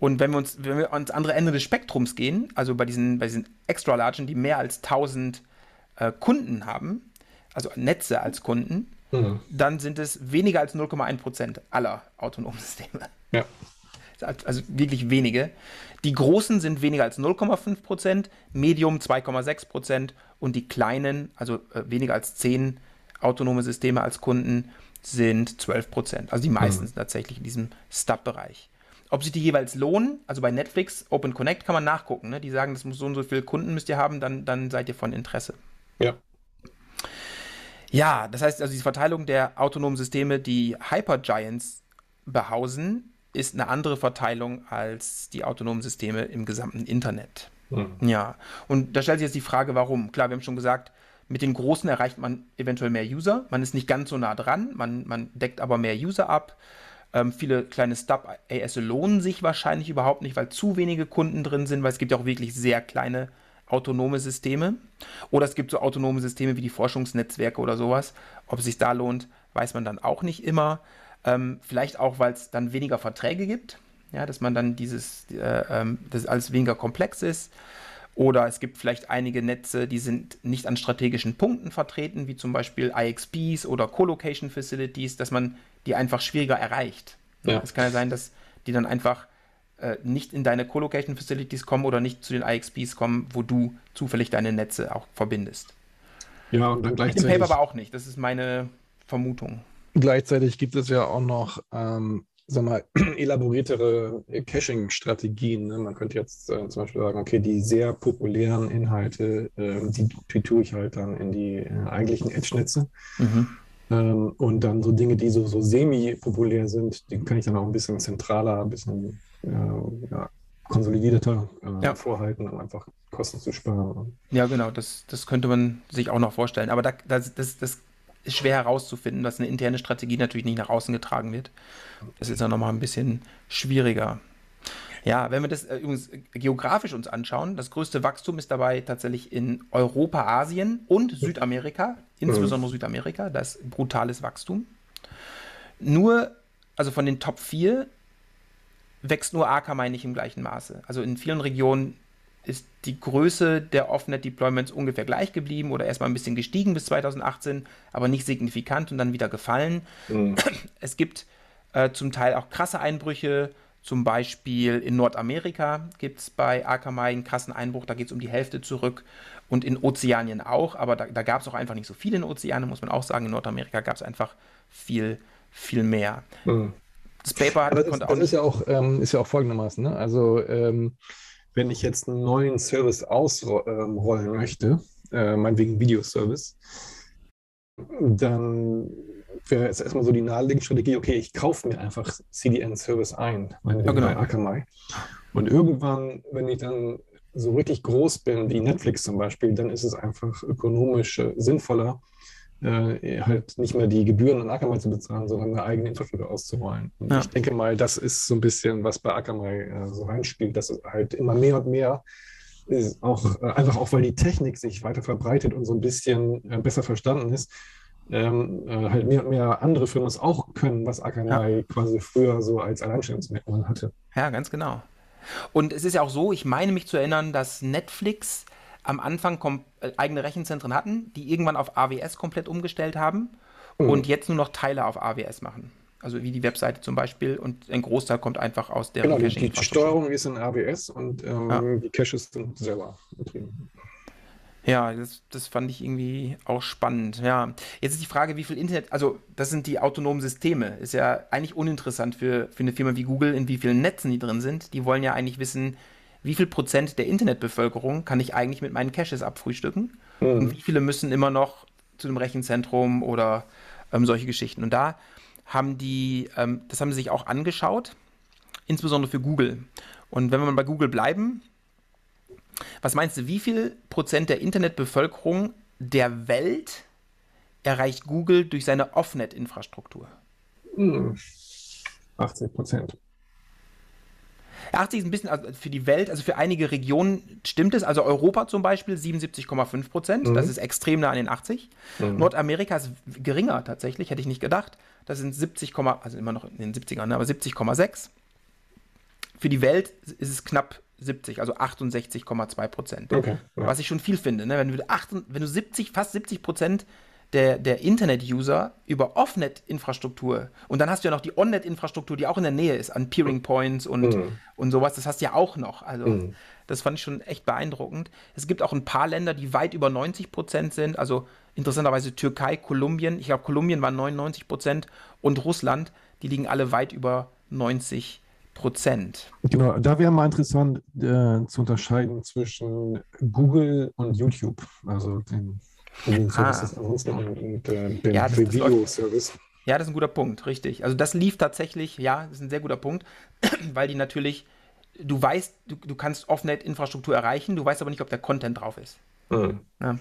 Und wenn wir uns, wenn wir ans andere Ende des Spektrums gehen, also bei diesen, bei diesen Extra-Largen, die mehr als 1000 äh, Kunden haben, also Netze als Kunden, mhm. dann sind es weniger als 0,1 Prozent aller autonomen <laughs> Systeme. Ja. Also wirklich wenige. Die großen sind weniger als 0,5 Prozent, Medium 2,6 Prozent und die kleinen, also äh, weniger als 10 autonome Systeme als Kunden, sind 12 Prozent. Also die meisten mhm. sind tatsächlich in diesem Stub-Bereich. Ob sich die jeweils lohnen, also bei Netflix, Open Connect kann man nachgucken. Ne? Die sagen, das muss so und so viele Kunden müsst ihr haben, dann, dann seid ihr von Interesse. Ja. Ja, das heißt also, die Verteilung der autonomen Systeme, die Hypergiants behausen, ist eine andere Verteilung als die autonomen Systeme im gesamten Internet. Mhm. Ja, und da stellt sich jetzt die Frage, warum? Klar, wir haben schon gesagt, mit den Großen erreicht man eventuell mehr User. Man ist nicht ganz so nah dran, man, man deckt aber mehr User ab. Ähm, viele kleine Stub-AS lohnen sich wahrscheinlich überhaupt nicht, weil zu wenige Kunden drin sind, weil es gibt ja auch wirklich sehr kleine autonome Systeme. Oder es gibt so autonome Systeme wie die Forschungsnetzwerke oder sowas. Ob es sich da lohnt, weiß man dann auch nicht immer. Ähm, vielleicht auch, weil es dann weniger Verträge gibt. Ja, dass man dann dieses, äh, ähm, dass alles weniger komplex ist. Oder es gibt vielleicht einige Netze, die sind nicht an strategischen Punkten vertreten, wie zum Beispiel IXPs oder Colocation Facilities, dass man die einfach schwieriger erreicht. Ja. Es kann ja sein, dass die dann einfach äh, nicht in deine Colocation Facilities kommen oder nicht zu den IXPs kommen, wo du zufällig deine Netze auch verbindest. Ja, und dann gleichzeitig. Im Paper aber auch nicht, das ist meine Vermutung. Gleichzeitig gibt es ja auch noch ähm, sag mal, <clears throat> elaboriertere Caching-Strategien. Ne? Man könnte jetzt äh, zum Beispiel sagen, okay, die sehr populären Inhalte, äh, die, die, tue ich halt dann in die äh, eigentlichen Edge-Netze. Mhm. Ähm, und dann so Dinge, die so, so semi-populär sind, die kann ich dann auch ein bisschen zentraler, ein bisschen ja, konsolidierter äh, ja. vorhalten, um einfach Kosten zu sparen. Ja, genau, das, das könnte man sich auch noch vorstellen. Aber da, das, das, das ist schwer herauszufinden, dass eine interne Strategie natürlich nicht nach außen getragen wird. Das ist dann nochmal ein bisschen schwieriger. Ja, wenn wir das äh, übrigens geografisch uns anschauen, das größte Wachstum ist dabei tatsächlich in Europa, Asien und Südamerika, insbesondere mhm. Südamerika, das ist brutales Wachstum. Nur, also von den Top 4 wächst nur Akamai nicht im gleichen Maße. Also in vielen Regionen ist die Größe der Offnet-Deployments ungefähr gleich geblieben oder erstmal ein bisschen gestiegen bis 2018, aber nicht signifikant und dann wieder gefallen. Mhm. Es gibt äh, zum Teil auch krasse Einbrüche. Zum Beispiel in Nordamerika gibt es bei Akamai einen krassen Einbruch, da geht es um die Hälfte zurück. Und in Ozeanien auch, aber da, da gab es auch einfach nicht so viele in Ozeanien, muss man auch sagen. In Nordamerika gab es einfach viel, viel mehr. Mhm. Das Paper hat, das, das ist ja auch ähm, ist ja auch folgendermaßen. Ne? Also ähm, wenn ich jetzt einen neuen Service ausrollen möchte, äh, meinetwegen Videoservice, dann wäre jetzt erstmal so die naheliegende Strategie, okay, ich kaufe mir einfach CDN-Service ein, meinetwegen ja, genau. Akamai. Und irgendwann, wenn ich dann so richtig groß bin, wie Netflix zum Beispiel, dann ist es einfach ökonomisch äh, sinnvoller, äh, halt nicht mehr die Gebühren an Akamai zu bezahlen, sondern eine eigene Infrastruktur auszurollen. Und ja. ich denke mal, das ist so ein bisschen, was bei Akamai äh, so reinspielt, dass halt immer mehr und mehr ist auch äh, einfach auch, weil die Technik sich weiter verbreitet und so ein bisschen äh, besser verstanden ist, ähm, äh, halt mehr und mehr andere Firmen es auch können, was Akamai ja. quasi früher so als Alleinstellungsmerkmal hatte. Ja, ganz genau. Und es ist ja auch so, ich meine mich zu erinnern, dass Netflix am Anfang äh, eigene Rechenzentren hatten, die irgendwann auf AWS komplett umgestellt haben mhm. und jetzt nur noch Teile auf AWS machen. Also wie die Webseite zum Beispiel und ein Großteil kommt einfach aus der Genau, die, die Steuerung ist in AWS und ähm, ja. die Caches sind selber betrieben. Ja, das, das fand ich irgendwie auch spannend. Ja, jetzt ist die Frage, wie viel Internet, also das sind die autonomen Systeme. Ist ja eigentlich uninteressant für, für eine Firma wie Google, in wie vielen Netzen die drin sind. Die wollen ja eigentlich wissen, wie viel Prozent der Internetbevölkerung kann ich eigentlich mit meinen Caches abfrühstücken mhm. und wie viele müssen immer noch zu dem Rechenzentrum oder ähm, solche Geschichten. Und da haben die, ähm, das haben sie sich auch angeschaut, insbesondere für Google. Und wenn wir mal bei Google bleiben, was meinst du, wie viel Prozent der Internetbevölkerung der Welt erreicht Google durch seine Offnet-Infrastruktur? 80 Prozent. 80 ist ein bisschen also für die Welt, also für einige Regionen stimmt es. Also Europa zum Beispiel 77,5 Prozent. Mhm. Das ist extrem nah an den 80. Mhm. Nordamerika ist geringer tatsächlich, hätte ich nicht gedacht. Das sind 70, also immer noch in den 70ern, ne, aber 70,6. Für die Welt ist es knapp 70, also 68,2 Prozent. Okay, ja. Was ich schon viel finde. Ne? Wenn, du 8, wenn du 70, fast 70 Prozent der, der Internet-User über Off-Net-Infrastruktur und dann hast du ja noch die On-Net-Infrastruktur, die auch in der Nähe ist, an Peering Points und, mhm. und sowas, das hast du ja auch noch. Also mhm. das fand ich schon echt beeindruckend. Es gibt auch ein paar Länder, die weit über 90 Prozent sind, also interessanterweise Türkei, Kolumbien, ich glaube Kolumbien waren 99 Prozent und Russland, die liegen alle weit über 90 Prozent. Genau, da wäre mal interessant äh, zu unterscheiden zwischen Google und YouTube, also den den Services ah. ansonsten und, und äh, ja, Video-Service. Ja, das ist ein guter Punkt, richtig. Also das lief tatsächlich, ja, das ist ein sehr guter Punkt, <clears throat> weil die natürlich, du weißt, du, du kannst Offnet-Infrastruktur erreichen, du weißt aber nicht, ob der Content drauf ist. Mhm. Ja.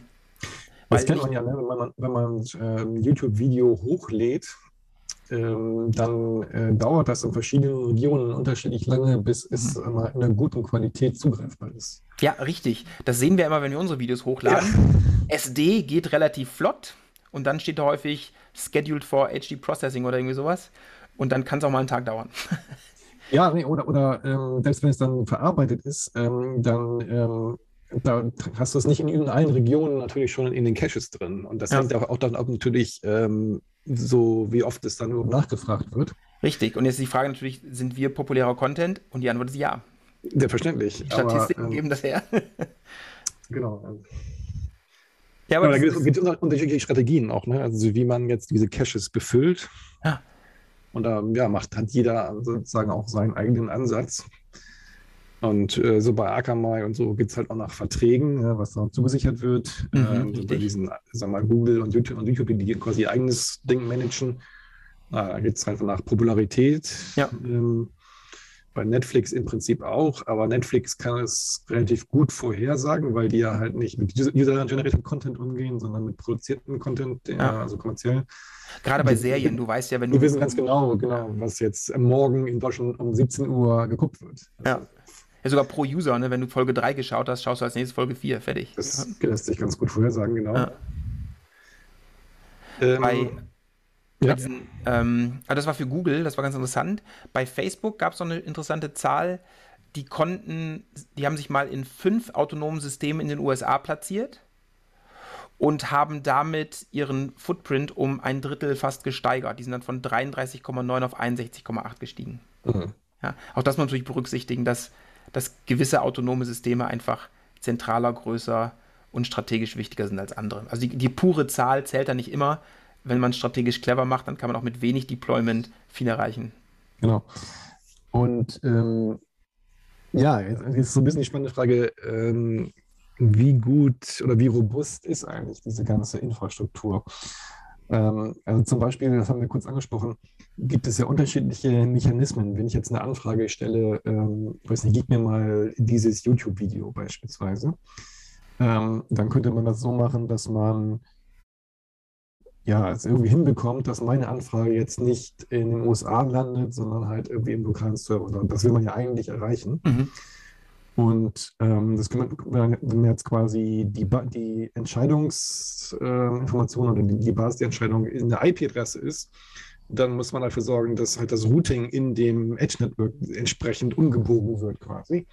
Das kennt man ja, ne? wenn man, wenn man ein ähm, YouTube-Video hochlädt, ähm, dann äh, dauert das in verschiedenen Regionen unterschiedlich lange, bis es Mhm. mal in einer guten Qualität zugreifbar ist. Ja, richtig. Das sehen wir immer, wenn wir unsere Videos hochladen. SD geht relativ flott und dann steht da häufig scheduled for HD Processing oder irgendwie sowas. Und dann kann es auch mal einen Tag dauern. <laughs> Ja, nee, oder, oder ähm, selbst wenn es dann verarbeitet ist, ähm, dann ähm, da hast du es nicht in, allen Regionen natürlich schon in den Caches drin. Und das Ja. hängt auch, auch dann ab natürlich ähm, so, wie oft es dann überhaupt nachgefragt wird. Richtig. Und jetzt ist die Frage natürlich, sind wir populärer Content? Und die Antwort ist ja. Selbstverständlich. Statistiken aber, ähm, geben das her. <laughs> genau. Ja, Aber da das gibt es unterschiedliche Strategien auch, ne? Also wie man jetzt diese Caches befüllt. Ja. Und da ja, macht, hat jeder sozusagen auch seinen eigenen Ansatz. Und äh, so bei Akamai und so gibt es halt auch nach Verträgen, ja, was da zugesichert wird. Mhm, ähm, so bei diesen, sagen wir mal, Google und YouTube und YouTube, die quasi ihr eigenes Ding managen. Ah, da geht es einfach nach Popularität. Ja. Ähm, bei Netflix im Prinzip auch, aber Netflix kann es relativ gut vorhersagen, weil die ja halt nicht mit User- User-Generated Content umgehen, sondern mit produzierten Content, der, Ja. also kommerziell. Gerade bei Serien, du weißt ja, wenn Wir du. wissen ganz genau, genau, was jetzt Morgen in Deutschland um 17 Uhr geguckt wird. Ja. Ja, sogar pro User, ne? Wenn du Folge 3 geschaut hast, schaust du als nächstes Folge 4. Fertig. Das lässt sich ganz gut vorhersagen, genau. Ja. Ähm, Bei ja. diesen, ähm, ah, das war für Google, das war ganz interessant. Bei Facebook gab es noch eine interessante Zahl. Die konnten, die haben sich mal in fünf autonomen Systemen in den USA platziert und haben damit ihren Footprint um ein Drittel fast gesteigert. Die sind dann von 33,9 auf 61,8 gestiegen. Mhm. Ja, auch das muss man natürlich berücksichtigen, dass, dass gewisse autonome Systeme einfach zentraler, größer und strategisch wichtiger sind als andere. Also die, die pure Zahl zählt da nicht immer. Wenn man strategisch clever macht, dann kann man auch mit wenig Deployment viel erreichen. Genau. Und ähm, ja, jetzt ist so ein bisschen die spannende Frage, ähm, wie gut oder wie robust ist eigentlich diese ganze Infrastruktur? Ähm, also zum Beispiel, das haben wir kurz angesprochen, gibt es ja unterschiedliche Mechanismen. Wenn ich jetzt eine Anfrage stelle, ähm, weiß nicht, gib mir mal dieses YouTube-Video beispielsweise, ähm, dann könnte man das so machen, dass man ja, es irgendwie hinbekommt, dass meine Anfrage jetzt nicht in den USA landet, sondern halt irgendwie im lokalen Server. Das will man ja eigentlich erreichen. Mhm. Und ähm, das kann man, wenn man jetzt quasi die, die Entscheidungsinformation oder die, die Basis der Entscheidung in der IP-Adresse ist, dann muss man dafür sorgen, dass halt das Routing in dem Edge-Network entsprechend umgebogen wird quasi.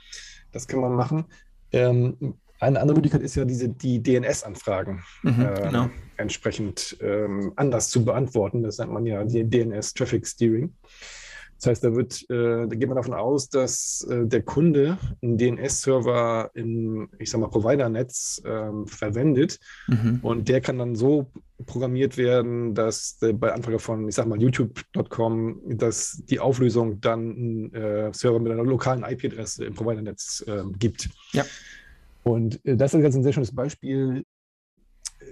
Das kann man machen. Ähm, eine andere Möglichkeit ist ja diese, die DNS-Anfragen Mhm, ähm, genau. entsprechend ähm, anders zu beantworten. Das nennt man ja die DNS Traffic Steering. Das heißt, da wird, äh, da geht man davon aus, dass äh, der Kunde einen DNS-Server im, ich sag mal, Provider-Netz ähm, verwendet Mhm. und der kann dann so programmiert werden, dass äh, bei Anfrage von, ich sag mal, youtube.com, dass die Auflösung dann einen äh, Server mit einer lokalen IP-Adresse im Provider-Netz äh, gibt. Ja. Und äh, das ist jetzt ein sehr schönes Beispiel äh,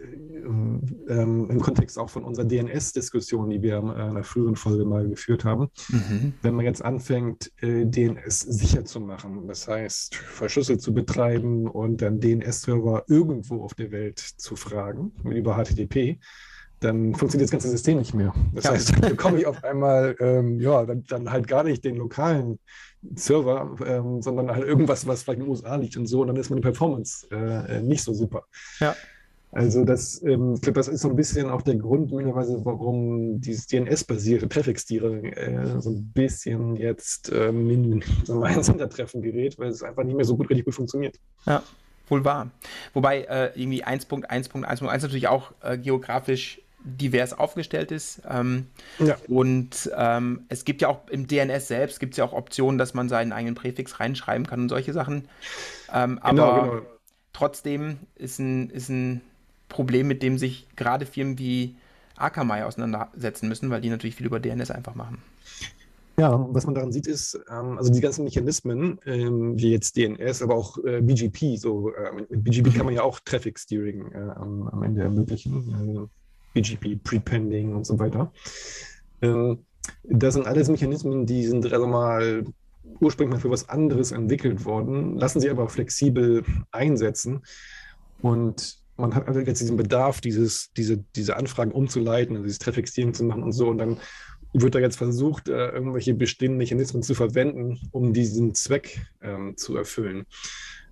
ähm, im Kontext auch von unserer DNS-Diskussion, die wir in einer früheren Folge mal geführt haben. Mhm. Wenn man jetzt anfängt, äh, DNS sicher zu machen, das heißt, verschlüsselt zu betreiben und dann DNS-Server irgendwo auf der Welt zu fragen über HTTP, dann funktioniert das ganze System nicht mehr. Das Ja. heißt, dann bekomme ich auf einmal, ähm, ja, dann, dann halt gar nicht den lokalen Server, ähm, sondern halt irgendwas, was vielleicht in den USA liegt und so, und dann ist meine Performance äh, äh, nicht so super. Ja. Also das, ähm, ich glaube, das ist so ein bisschen auch der Grund möglicherweise, warum dieses DNS-basierte Traffic Steering äh, so ein bisschen jetzt ähm, in, mal, <laughs> ins Hintertreffen gerät, weil es einfach nicht mehr so gut richtig gut funktioniert. Ja, wohl wahr. Wobei äh, irgendwie 1.1.1.1 natürlich auch äh, geografisch divers aufgestellt ist. Ähm, Ja. Und ähm, es gibt ja auch im DNS selbst gibt es ja auch Optionen, dass man seinen eigenen Präfix reinschreiben kann und solche Sachen. Ähm, aber genau. trotzdem ist ein, ist ein Problem, mit dem sich gerade Firmen wie Akamai auseinandersetzen müssen, weil die natürlich viel über DNS einfach machen. Ja, und was man daran sieht, ist, ähm, also die ganzen Mechanismen, ähm, wie jetzt DNS, aber auch äh, BGP, so äh, mit, mit BGP kann man ja auch Traffic Steering äh, am, am Ende ermöglichen. BGP, Prepending und so weiter. Ähm, das sind alles Mechanismen, die sind also mal ursprünglich mal für was anderes entwickelt worden, lassen sich aber flexibel einsetzen. Und man hat also jetzt diesen Bedarf, dieses, diese, diese Anfragen umzuleiten, also dieses Traffic Steering zu machen und so. Und dann wird da jetzt versucht, äh, irgendwelche bestehenden Mechanismen zu verwenden, um diesen Zweck ähm, zu erfüllen.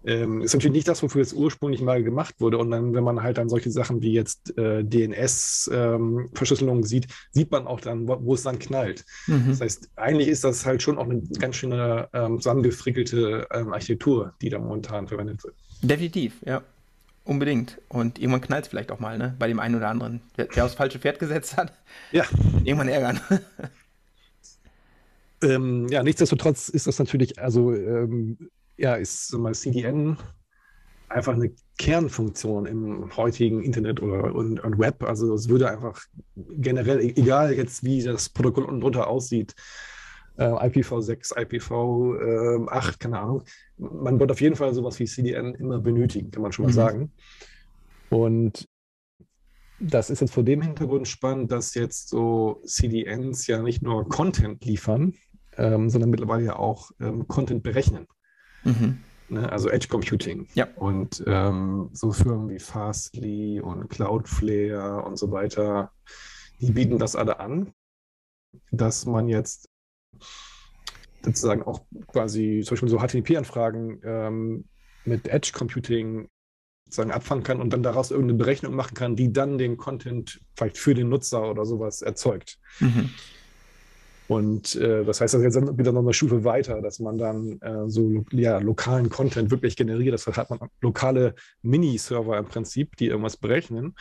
Ähm, ist natürlich nicht das, wofür es ursprünglich mal gemacht wurde. Und dann, wenn man halt dann solche Sachen wie jetzt äh, DNS-Verschlüsselung ähm, sieht, sieht man auch dann, wo, wo es dann knallt. Mhm. Das heißt, eigentlich ist das halt schon auch eine ganz schöne ähm, zusammengefrickelte ähm, Architektur, die da momentan verwendet wird. Definitiv, ja. Unbedingt. Und irgendwann knallt es vielleicht auch mal, ne? Bei dem einen oder anderen. Wer, wer aufs falsche Pferd gesetzt hat, ja. irgendwann ärgern. <laughs> Ähm, ja, nichtsdestotrotz ist das natürlich, also ähm, ja, ist so mal CDN einfach eine Kernfunktion im heutigen Internet oder und, und, Web. Also es würde einfach generell, e-, egal jetzt wie das Protokoll unten drunter aussieht, äh, IPv6, IPv8, äh, keine Ahnung, man wird auf jeden Fall sowas wie CDN immer benötigen, kann man schon mal mhm. sagen. Und das ist jetzt vor dem Hintergrund spannend, dass jetzt so CDNs ja nicht nur Content liefern, ähm, sondern mittlerweile ja auch ähm, Content berechnen. Mhm. Ne, also Edge Computing. Ja. Und ähm, so Firmen wie Fastly und Cloudflare und so weiter, die bieten das alle an, dass man jetzt sozusagen auch quasi zum Beispiel so HTTP-Anfragen ähm, mit Edge Computing sozusagen abfangen kann und dann daraus irgendeine Berechnung machen kann, die dann den Content vielleicht für den Nutzer oder sowas erzeugt. Mhm. Und äh, das heißt, das ist jetzt wieder noch eine Stufe weiter, dass man dann äh, so ja, lokalen Content wirklich generiert. Das hat man lokale Mini-Server im Prinzip, die irgendwas berechnen.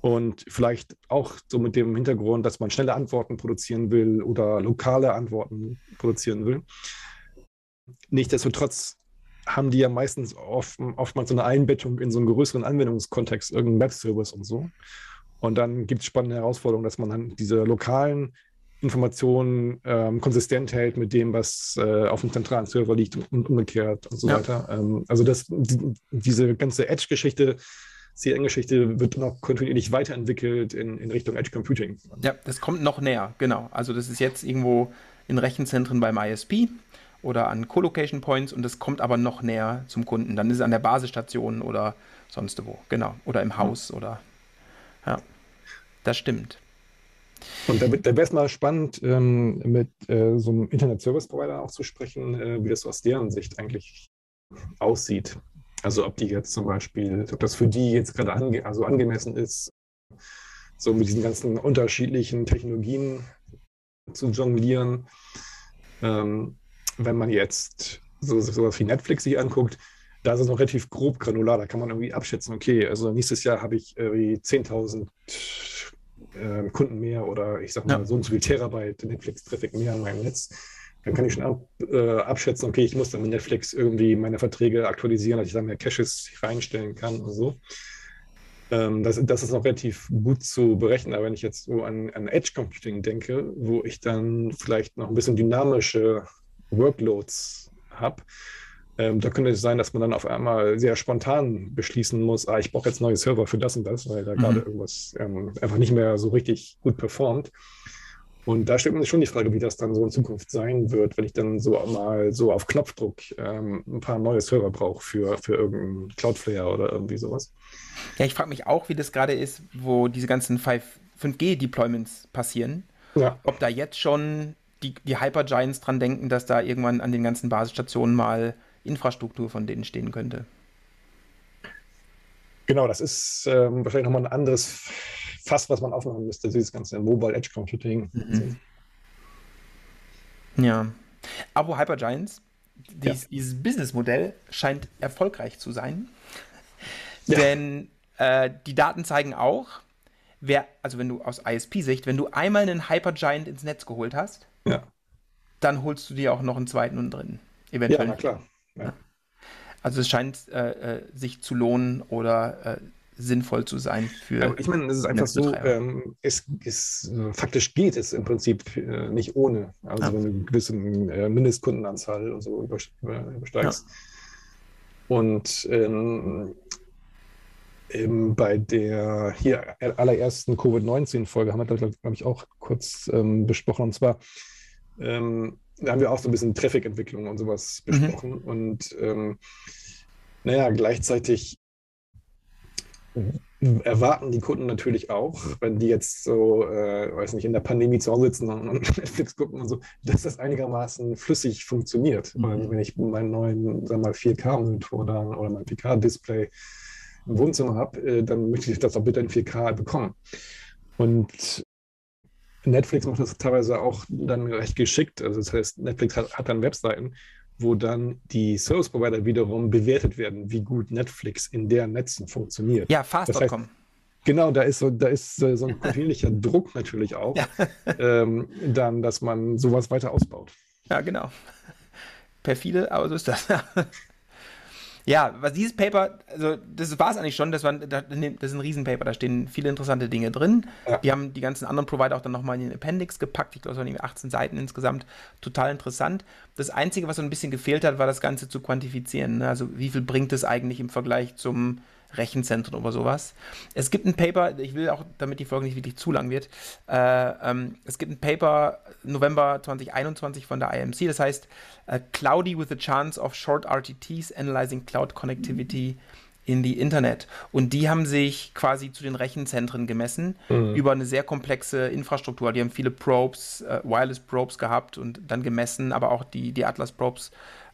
Und vielleicht auch so mit dem Hintergrund, dass man schnelle Antworten produzieren will oder lokale Antworten produzieren will. Nichtsdestotrotz haben die ja meistens oft, oftmals so eine Einbettung in so einen größeren Anwendungskontext, irgendeinen Web-Service und so. Und dann gibt es spannende Herausforderungen, dass man dann diese lokalen Informationen ähm, konsistent hält mit dem, was äh, auf dem zentralen Server liegt und umgekehrt und so ja. weiter. Ähm, also das, die, diese ganze Edge-Geschichte, CN-Geschichte wird noch kontinuierlich weiterentwickelt in, in Richtung Edge Computing. Ja, das kommt noch näher, genau. Also das ist jetzt irgendwo in Rechenzentren beim ISP oder an Colocation Points und das kommt aber noch näher zum Kunden. Dann ist es an der Basisstation oder sonst wo, genau. Oder im Haus oder ja. Das stimmt. Und da, da wäre es mal spannend, ähm, mit äh, so einem Internet-Service-Provider auch zu sprechen, äh, wie das aus deren Sicht eigentlich aussieht. Also ob die jetzt zum Beispiel, ob das für die jetzt gerade ange also angemessen ist, so mit diesen ganzen unterschiedlichen Technologien zu jonglieren. Ähm, wenn man jetzt so sowas wie Netflix sich anguckt, da ist es noch relativ grob granular. Da kann man irgendwie abschätzen, okay, also nächstes Jahr habe ich irgendwie 10.000 äh, Kunden mehr oder ich sag mal ja. so und so viel Terabyte Netflix-Traffic mehr an meinem Netz, dann kann ich schon ab, äh, abschätzen, okay, ich muss dann mit Netflix irgendwie meine Verträge aktualisieren, dass ich dann mehr Caches reinstellen kann und so. Ähm, das, das, ist noch relativ gut zu berechnen, aber wenn ich jetzt so an, an Edge Computing denke, wo ich dann vielleicht noch ein bisschen dynamische Workloads habe, ähm, da könnte es sein, dass man dann auf einmal sehr spontan beschließen muss, ah, ich brauche jetzt neue Server für das und das, weil da mhm. gerade irgendwas ähm, einfach nicht mehr so richtig gut performt. Und da stellt man sich schon die Frage, wie das dann so in Zukunft sein wird, wenn ich dann so mal so auf Knopfdruck ähm, ein paar neue Server brauche für, für irgendeinen Cloudflare oder irgendwie sowas. Ja, ich frage mich auch, wie das gerade ist, wo diese ganzen 5G-Deployments passieren. Ja. Ob da jetzt schon die, die Hypergiants dran denken, dass da irgendwann an den ganzen Basisstationen mal Infrastruktur von denen stehen könnte. Genau, das ist ähm, wahrscheinlich nochmal ein anderes Fass, was man aufmachen müsste, dieses ganze Mobile Edge Computing. Mhm. Ja. Aber Hypergiants, dies, ja. dieses Businessmodell scheint erfolgreich zu sein. Ja. Denn äh, die Daten zeigen auch, wer, also wenn du aus ISP-Sicht, wenn du einmal einen Hypergiant ins Netz geholt hast, ja. dann holst du dir auch noch einen zweiten und dritten. Eventuell. Ja, na klar. Ja. Also es scheint äh, äh, sich zu lohnen oder äh, sinnvoll zu sein für. Ich meine, es ist einfach so, ähm, es, es äh, faktisch geht es im Prinzip äh, nicht ohne. Also ja. wenn du eine gewisse äh, Mindestkundenanzahl und so übersteigst. Ja. Und ähm, ähm, bei der hier allerersten Covid-19-Folge haben wir, glaube ich, auch kurz ähm, besprochen. Und zwar ähm, da haben wir auch so ein bisschen Traffic-Entwicklung und sowas mhm. besprochen. Mhm. Und ähm, naja, gleichzeitig erwarten die Kunden natürlich auch, wenn die jetzt so, äh, weiß nicht, in der Pandemie zu Hause sitzen und, <laughs> Netflix gucken und so, dass das einigermaßen flüssig funktioniert. Mhm. Wenn ich meinen neuen, sagen wir mal, 4K-Monitor dann oder mein 4K-Display im Wohnzimmer habe, äh, dann möchte ich das auch bitte in 4K bekommen. Und Netflix macht das teilweise auch dann recht geschickt. Also das heißt, Netflix hat, hat dann Webseiten, wo dann die Service Provider wiederum bewertet werden, wie gut Netflix in deren Netzen funktioniert. Ja, fast.com. Das heißt, Genau, da ist so, da ist so ein kontinuierlicher <laughs> Druck natürlich auch, ja. ähm, dann, dass man sowas weiter ausbaut. Ja, genau. Perfide, aber so ist das. Ja, was dieses Paper, also das war es eigentlich schon, das, war, das ist ein Riesenpaper, da stehen viele interessante Dinge drin. Ja. Die haben die ganzen anderen Provider auch dann nochmal in den Appendix gepackt, ich glaube, es waren 18 Seiten insgesamt, total interessant. Das Einzige, was so ein bisschen gefehlt hat, war das Ganze zu quantifizieren. Ne? Also wie viel bringt es eigentlich im Vergleich zum Rechenzentren oder sowas. Es gibt ein Paper, ich will auch, damit die Folge nicht wirklich zu lang wird, äh, ähm, es gibt ein Paper November 2021 von der IMC, das heißt uh, Cloudy with the Chance of Short RTTs Analyzing Cloud Connectivity in the Internet. Und die haben sich quasi zu den Rechenzentren gemessen mhm. über eine sehr komplexe Infrastruktur. Die haben viele Probes, äh, Wireless Probes gehabt und dann gemessen, aber auch die, die Atlas Probes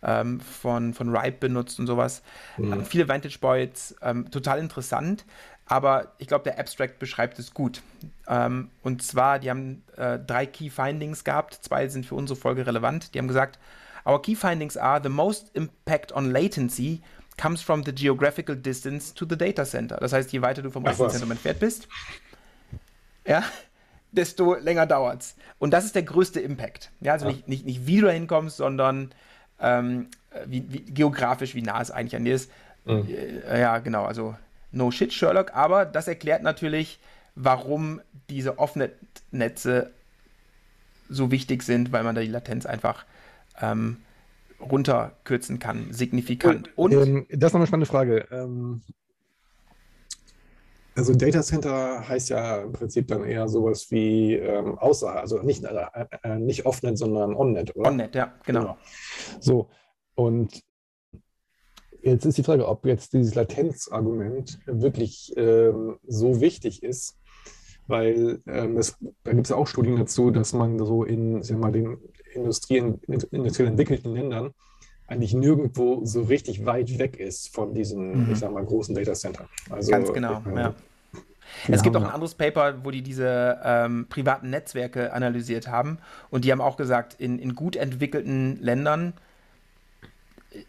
ähm, von, von Ripe benutzt und sowas. Mhm. Ähm, viele Vantage Points, ähm, total interessant. Aber ich glaube, der Abstract beschreibt es gut. Ähm, und zwar, die haben äh, drei Key Findings gehabt. Zwei sind für unsere Folge relevant. Die haben gesagt, Our key findings are the most impact on latency comes from the geographical distance to the data center. Das heißt, je weiter du vom Rechenzentrum entfernt bist, ja, desto länger dauert es. Und das ist der größte Impact. Ja, also ja. Nicht, nicht, nicht wie du da hinkommst, sondern ähm, wie, wie, geografisch, wie nah es eigentlich an dir ist. Mhm. Äh, ja, genau, also no shit, Sherlock, aber das erklärt natürlich, warum diese Offnet-Netze so wichtig sind, weil man da die Latenz einfach ähm, runterkürzen kann, signifikant. Und, Und ähm, das ist noch eine spannende Frage. Ähm, also Data Center heißt ja im Prinzip dann eher sowas wie ähm, außer, also nicht, äh, äh, nicht Offnet, sondern Onnet, oder? Onnet, ja, genau. genau. So, und jetzt ist die Frage, ob jetzt dieses Latenzargument wirklich ähm, so wichtig ist, weil ähm, es, da gibt es ja auch Studien dazu, dass man so in sagen wir mal, den Industrie, industriell entwickelten Ländern eigentlich nirgendwo so richtig weit weg ist von diesen, mhm. ich sag mal, großen Datacentern. Also, Ganz genau, äh, ja. Es gibt auch ein anderes Paper, wo die diese ähm, privaten Netzwerke analysiert haben und die haben auch gesagt, in, in gut entwickelten Ländern äh,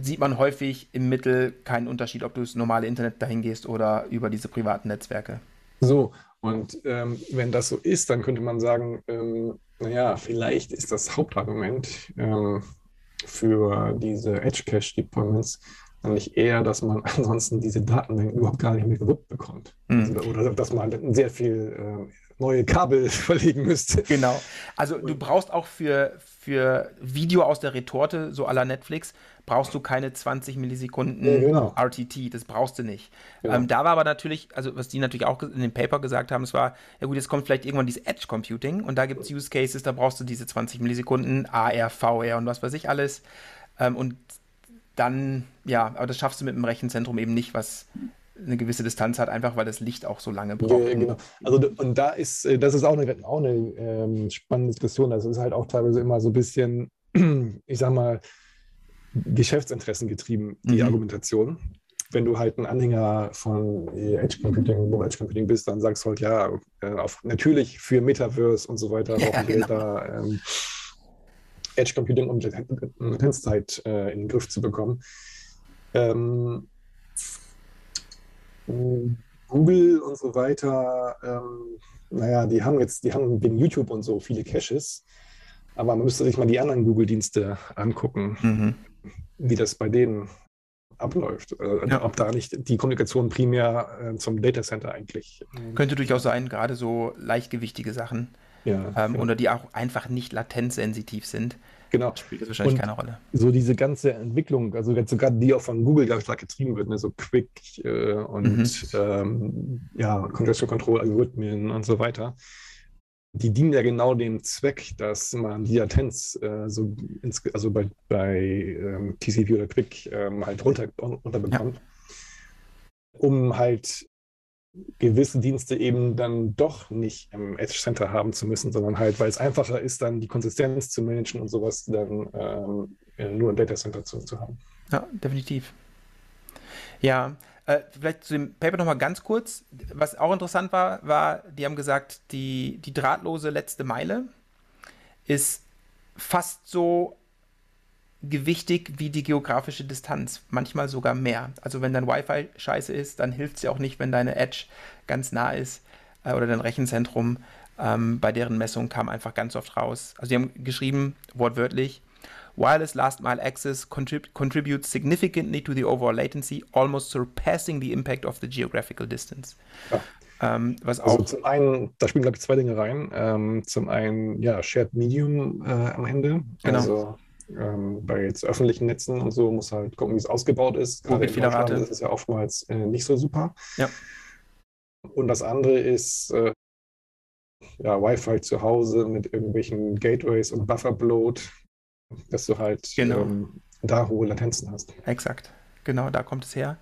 sieht man häufig im Mittel keinen Unterschied, ob du das normale Internet dahin gehst oder über diese privaten Netzwerke. So, und ähm, wenn das so ist, dann könnte man sagen, ähm, naja, vielleicht ist das Hauptargument ähm, für diese Edge Cache Deployments nämlich eher, dass man <laughs> ansonsten diese Datenmengen überhaupt gar nicht mehr gewuppt bekommt. Mhm. Also, oder dass man sehr viel äh, neue Kabel <laughs> verlegen müsste. Genau. Also du brauchst auch für, für Video aus der Retorte, so à la Netflix, brauchst du keine 20 Millisekunden ja, genau. RTT. Das brauchst du nicht. Genau. Ähm, da war aber natürlich, also was die natürlich auch in dem Paper gesagt haben, es war, ja gut, jetzt kommt vielleicht irgendwann dieses Edge Computing und da gibt es Use Cases, da brauchst du diese 20 Millisekunden AR, VR und was weiß ich alles. Ähm, und dann, ja, aber das schaffst du mit dem Rechenzentrum eben nicht, was eine gewisse Distanz hat, einfach weil das Licht auch so lange braucht. Ja, genau. Also und da ist, äh, das ist auch eine, auch eine ähm, spannende Diskussion. Das ist halt auch teilweise immer so ein bisschen, <clears throat> ich sag mal, Geschäftsinteressen getrieben, die mhm. Argumentation. Wenn du halt ein Anhänger von Edge Computing, Edge Computing bist, dann sagst du halt, ja, äh, auf, natürlich für Metaverse und so weiter <laughs> brauchen wir genau. da ähm, Edge Computing, um Latenzzeit äh, in den Griff zu bekommen. Ähm, Google und so weiter, ähm, naja, die haben jetzt, die haben wegen YouTube und so viele Caches, aber man müsste sich mal die anderen Google-Dienste angucken, mhm. wie das bei denen abläuft. Äh, ja. Ob da nicht die Kommunikation primär äh, zum Datacenter eigentlich. Ähm, Könnte durchaus sein, gerade so leichtgewichtige Sachen. Ja, ähm, genau. Oder die auch einfach nicht latenzsensitiv sind. Genau. Spielt das wahrscheinlich und keine Rolle. So diese ganze Entwicklung, also sogar die auch von Google ganz stark getrieben wird, ne? so Quick äh, und mhm. ähm, ja, Congestion Control Algorithmen und so weiter. Die dienen ja genau dem Zweck, dass man die Latenz äh, so ins, also bei, bei ähm, TCP oder Quick ähm, halt runter, runterbekommt. Ja. um halt gewisse Dienste eben dann doch nicht im Edge Center haben zu müssen, sondern halt, weil es einfacher ist, dann die Konsistenz zu managen und sowas dann ähm, nur im Data Center zu, zu haben. Ja, definitiv. Ja, äh, vielleicht zu dem Paper nochmal ganz kurz. Was auch interessant war, war, die haben gesagt, die, die drahtlose letzte Meile ist fast so gewichtig wie die geografische Distanz, manchmal sogar mehr. Also wenn dein Wi-Fi scheiße ist, dann hilft es ja auch nicht, wenn deine Edge ganz nah ist äh, oder dein Rechenzentrum. Ähm, bei deren Messung kam einfach ganz oft raus. Also die haben geschrieben, wortwörtlich, Wireless last mile access contrib contributes significantly to the overall latency, almost surpassing the impact of the geographical distance. Ja. Ähm, was also auch zum einen, da spielen glaube ich zwei Dinge rein. Ähm, zum einen, ja, Shared Medium äh, am Ende. Genau. Also ähm, bei jetzt öffentlichen Netzen und so muss halt gucken, wie es ausgebaut ist. Gerade in Deutschland ist es ja oftmals äh, nicht so super. Ja. Und das andere ist äh, ja, Wi-Fi zu Hause mit irgendwelchen Gateways und Bufferbloat, dass du halt genau. ähm, da hohe Latenzen hast. Exakt. Genau, da kommt es her.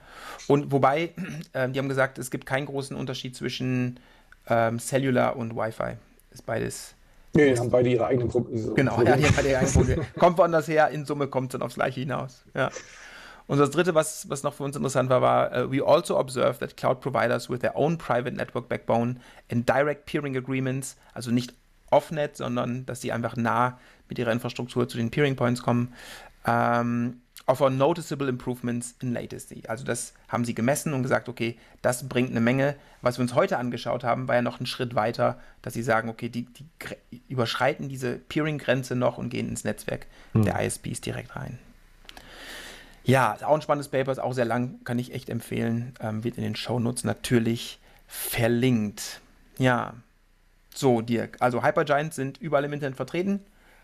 Und wobei, <clears throat> äh, die haben gesagt, es gibt keinen großen Unterschied zwischen ähm, Cellular und Wi-Fi. Ist beides Nee, die haben beide ihre eigenen Probleme. Genau, ja, die haben beide ihre eigenen Probleme. kommt woanders her, in Summe kommt es dann aufs Gleiche hinaus. Ja. Und das dritte, was, was noch für uns interessant war, war, uh, we also observe that cloud providers with their own private network backbone and direct peering agreements, also nicht off-net, sondern dass sie einfach nah mit ihrer Infrastruktur zu den Peering Points kommen, ähm, offer noticeable improvements in latency. Also das haben sie gemessen und gesagt, okay, das bringt eine Menge. Was wir uns heute angeschaut haben, war ja noch ein Schritt weiter, dass sie sagen, okay, die, die überschreiten diese Peering-Grenze noch und gehen ins Netzwerk hm. der ISPs direkt rein. Ja, auch ein spannendes Paper, ist auch sehr lang, kann ich echt empfehlen. Ähm, wird in den Shownotes natürlich verlinkt. Ja, so Dirk, also Hypergiants sind überall im Internet vertreten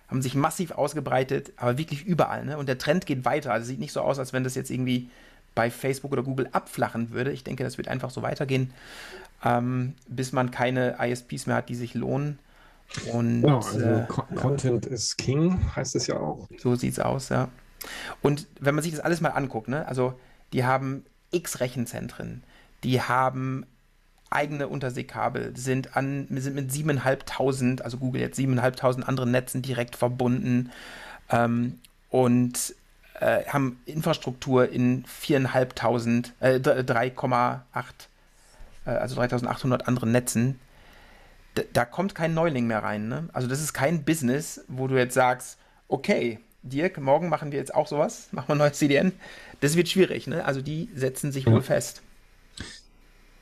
haben sich massiv ausgebreitet, aber wirklich überall. Ne? Und der Trend geht weiter. Also sieht nicht so aus, als wenn das jetzt irgendwie bei Facebook oder Google abflachen würde. Ich denke, das wird einfach so weitergehen, ähm, bis man keine ISPs mehr hat, die sich lohnen. Und, genau, also äh, Content is King, heißt es ja auch. So sieht es aus, ja. Und wenn man sich das alles mal anguckt, ne, also die haben x Rechenzentren, die haben eigene Unterseekabel, sind, an, sind mit 7.500, also Google jetzt 7.500 anderen Netzen direkt verbunden ähm, und äh, haben Infrastruktur in 4.500, äh, 3,8, äh, also 3.800 anderen Netzen. D da kommt kein Neuling mehr rein. Ne? Also das ist kein Business, wo du jetzt sagst, okay, Dirk, morgen machen wir jetzt auch sowas, <laughs> machen wir ein neues CDN. Das wird schwierig. Ne? Also die setzen sich ja. wohl fest.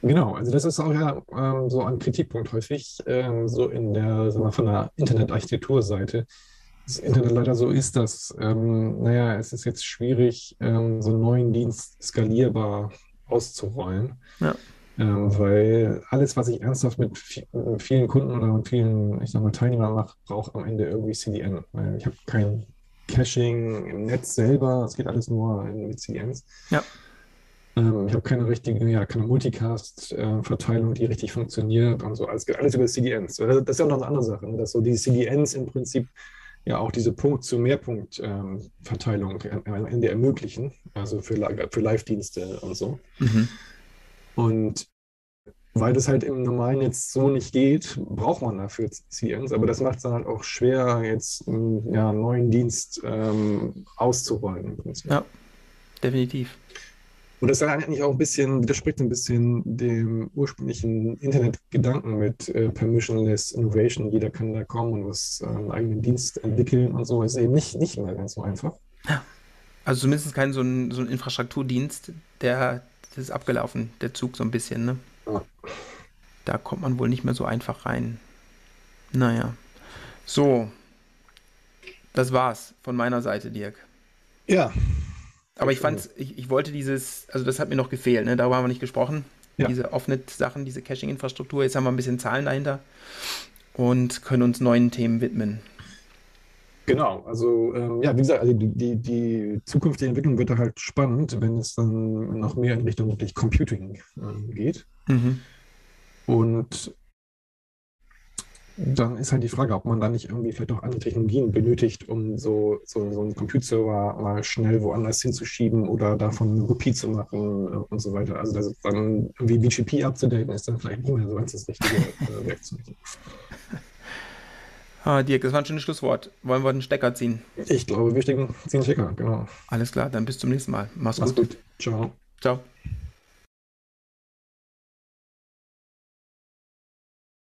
Genau, also das ist auch ja ähm, so ein Kritikpunkt häufig, ähm, so in der, sagen wir, von der Internetarchitekturseite. Das Internet leider so ist, dass, ähm, naja, es ist jetzt schwierig, ähm, so einen neuen Dienst skalierbar auszurollen. Ja. Ähm, weil alles, was ich ernsthaft mit vielen Kunden oder mit vielen, ich sag mal, Teilnehmern mache, braucht am Ende irgendwie CDN. Weil ich habe kein Caching im Netz selber, es geht alles nur mit CDNs. Ja. Ähm, ich habe keine richtige, ja, keine Multicast-Verteilung, die richtig funktioniert und so. Alles, alles über CDNs. Das ist ja noch eine andere Sache, ne? dass so die CDNs im Prinzip ja auch diese Punkt- zu Mehrpunkt-Verteilung ähm, am Ende ermöglichen, also für, für Live-Dienste und so. Mhm. Und weil das halt im normalen Netz so nicht geht, braucht man dafür CDNs, aber das macht es dann halt auch schwer, jetzt einen ja, neuen Dienst ähm, auszurollen. Ja, definitiv. Und das ist eigentlich auch ein bisschen, widerspricht ein bisschen dem ursprünglichen Internetgedanken mit äh, Permissionless Innovation. Jeder kann da kommen und was äh, einen eigenen Dienst entwickeln und so. Ist eben nicht, nicht mehr ganz so einfach. Ja. Also zumindest kein so ein, so ein Infrastrukturdienst, der das ist abgelaufen, der Zug so ein bisschen, ne? Ja. Da kommt man wohl nicht mehr so einfach rein. Naja. So. Das war's von meiner Seite, Dirk. Ja. Aber ich fand, ich, ich wollte dieses, also das hat mir noch gefehlt, ne? darüber haben wir nicht gesprochen. Ja. Diese Offnet-Sachen, diese Caching-Infrastruktur. Jetzt haben wir ein bisschen Zahlen dahinter und können uns neuen Themen widmen. Genau, also ähm, ja, wie gesagt, also die, die zukünftige Entwicklung wird da halt spannend, wenn es dann noch mehr in Richtung wirklich Computing äh, geht. Mhm. Und dann ist halt die Frage, ob man da nicht irgendwie vielleicht auch andere Technologien benötigt, um so, so, so einen Compute-Server mal schnell woanders hinzuschieben oder davon eine Kopie zu machen äh, und so weiter. Also das dann irgendwie BGP abzudaten, ist dann vielleicht nicht mehr so ganz das richtige äh, <laughs> Werkzeug. Ah, Dirk, das war ein schönes Schlusswort. Wollen wir den Stecker ziehen? Ich glaube, wir ziehen den Stecker, genau. Alles klar, dann bis zum nächsten Mal. Mach's, Mach's gut. gut. Ciao. Ciao.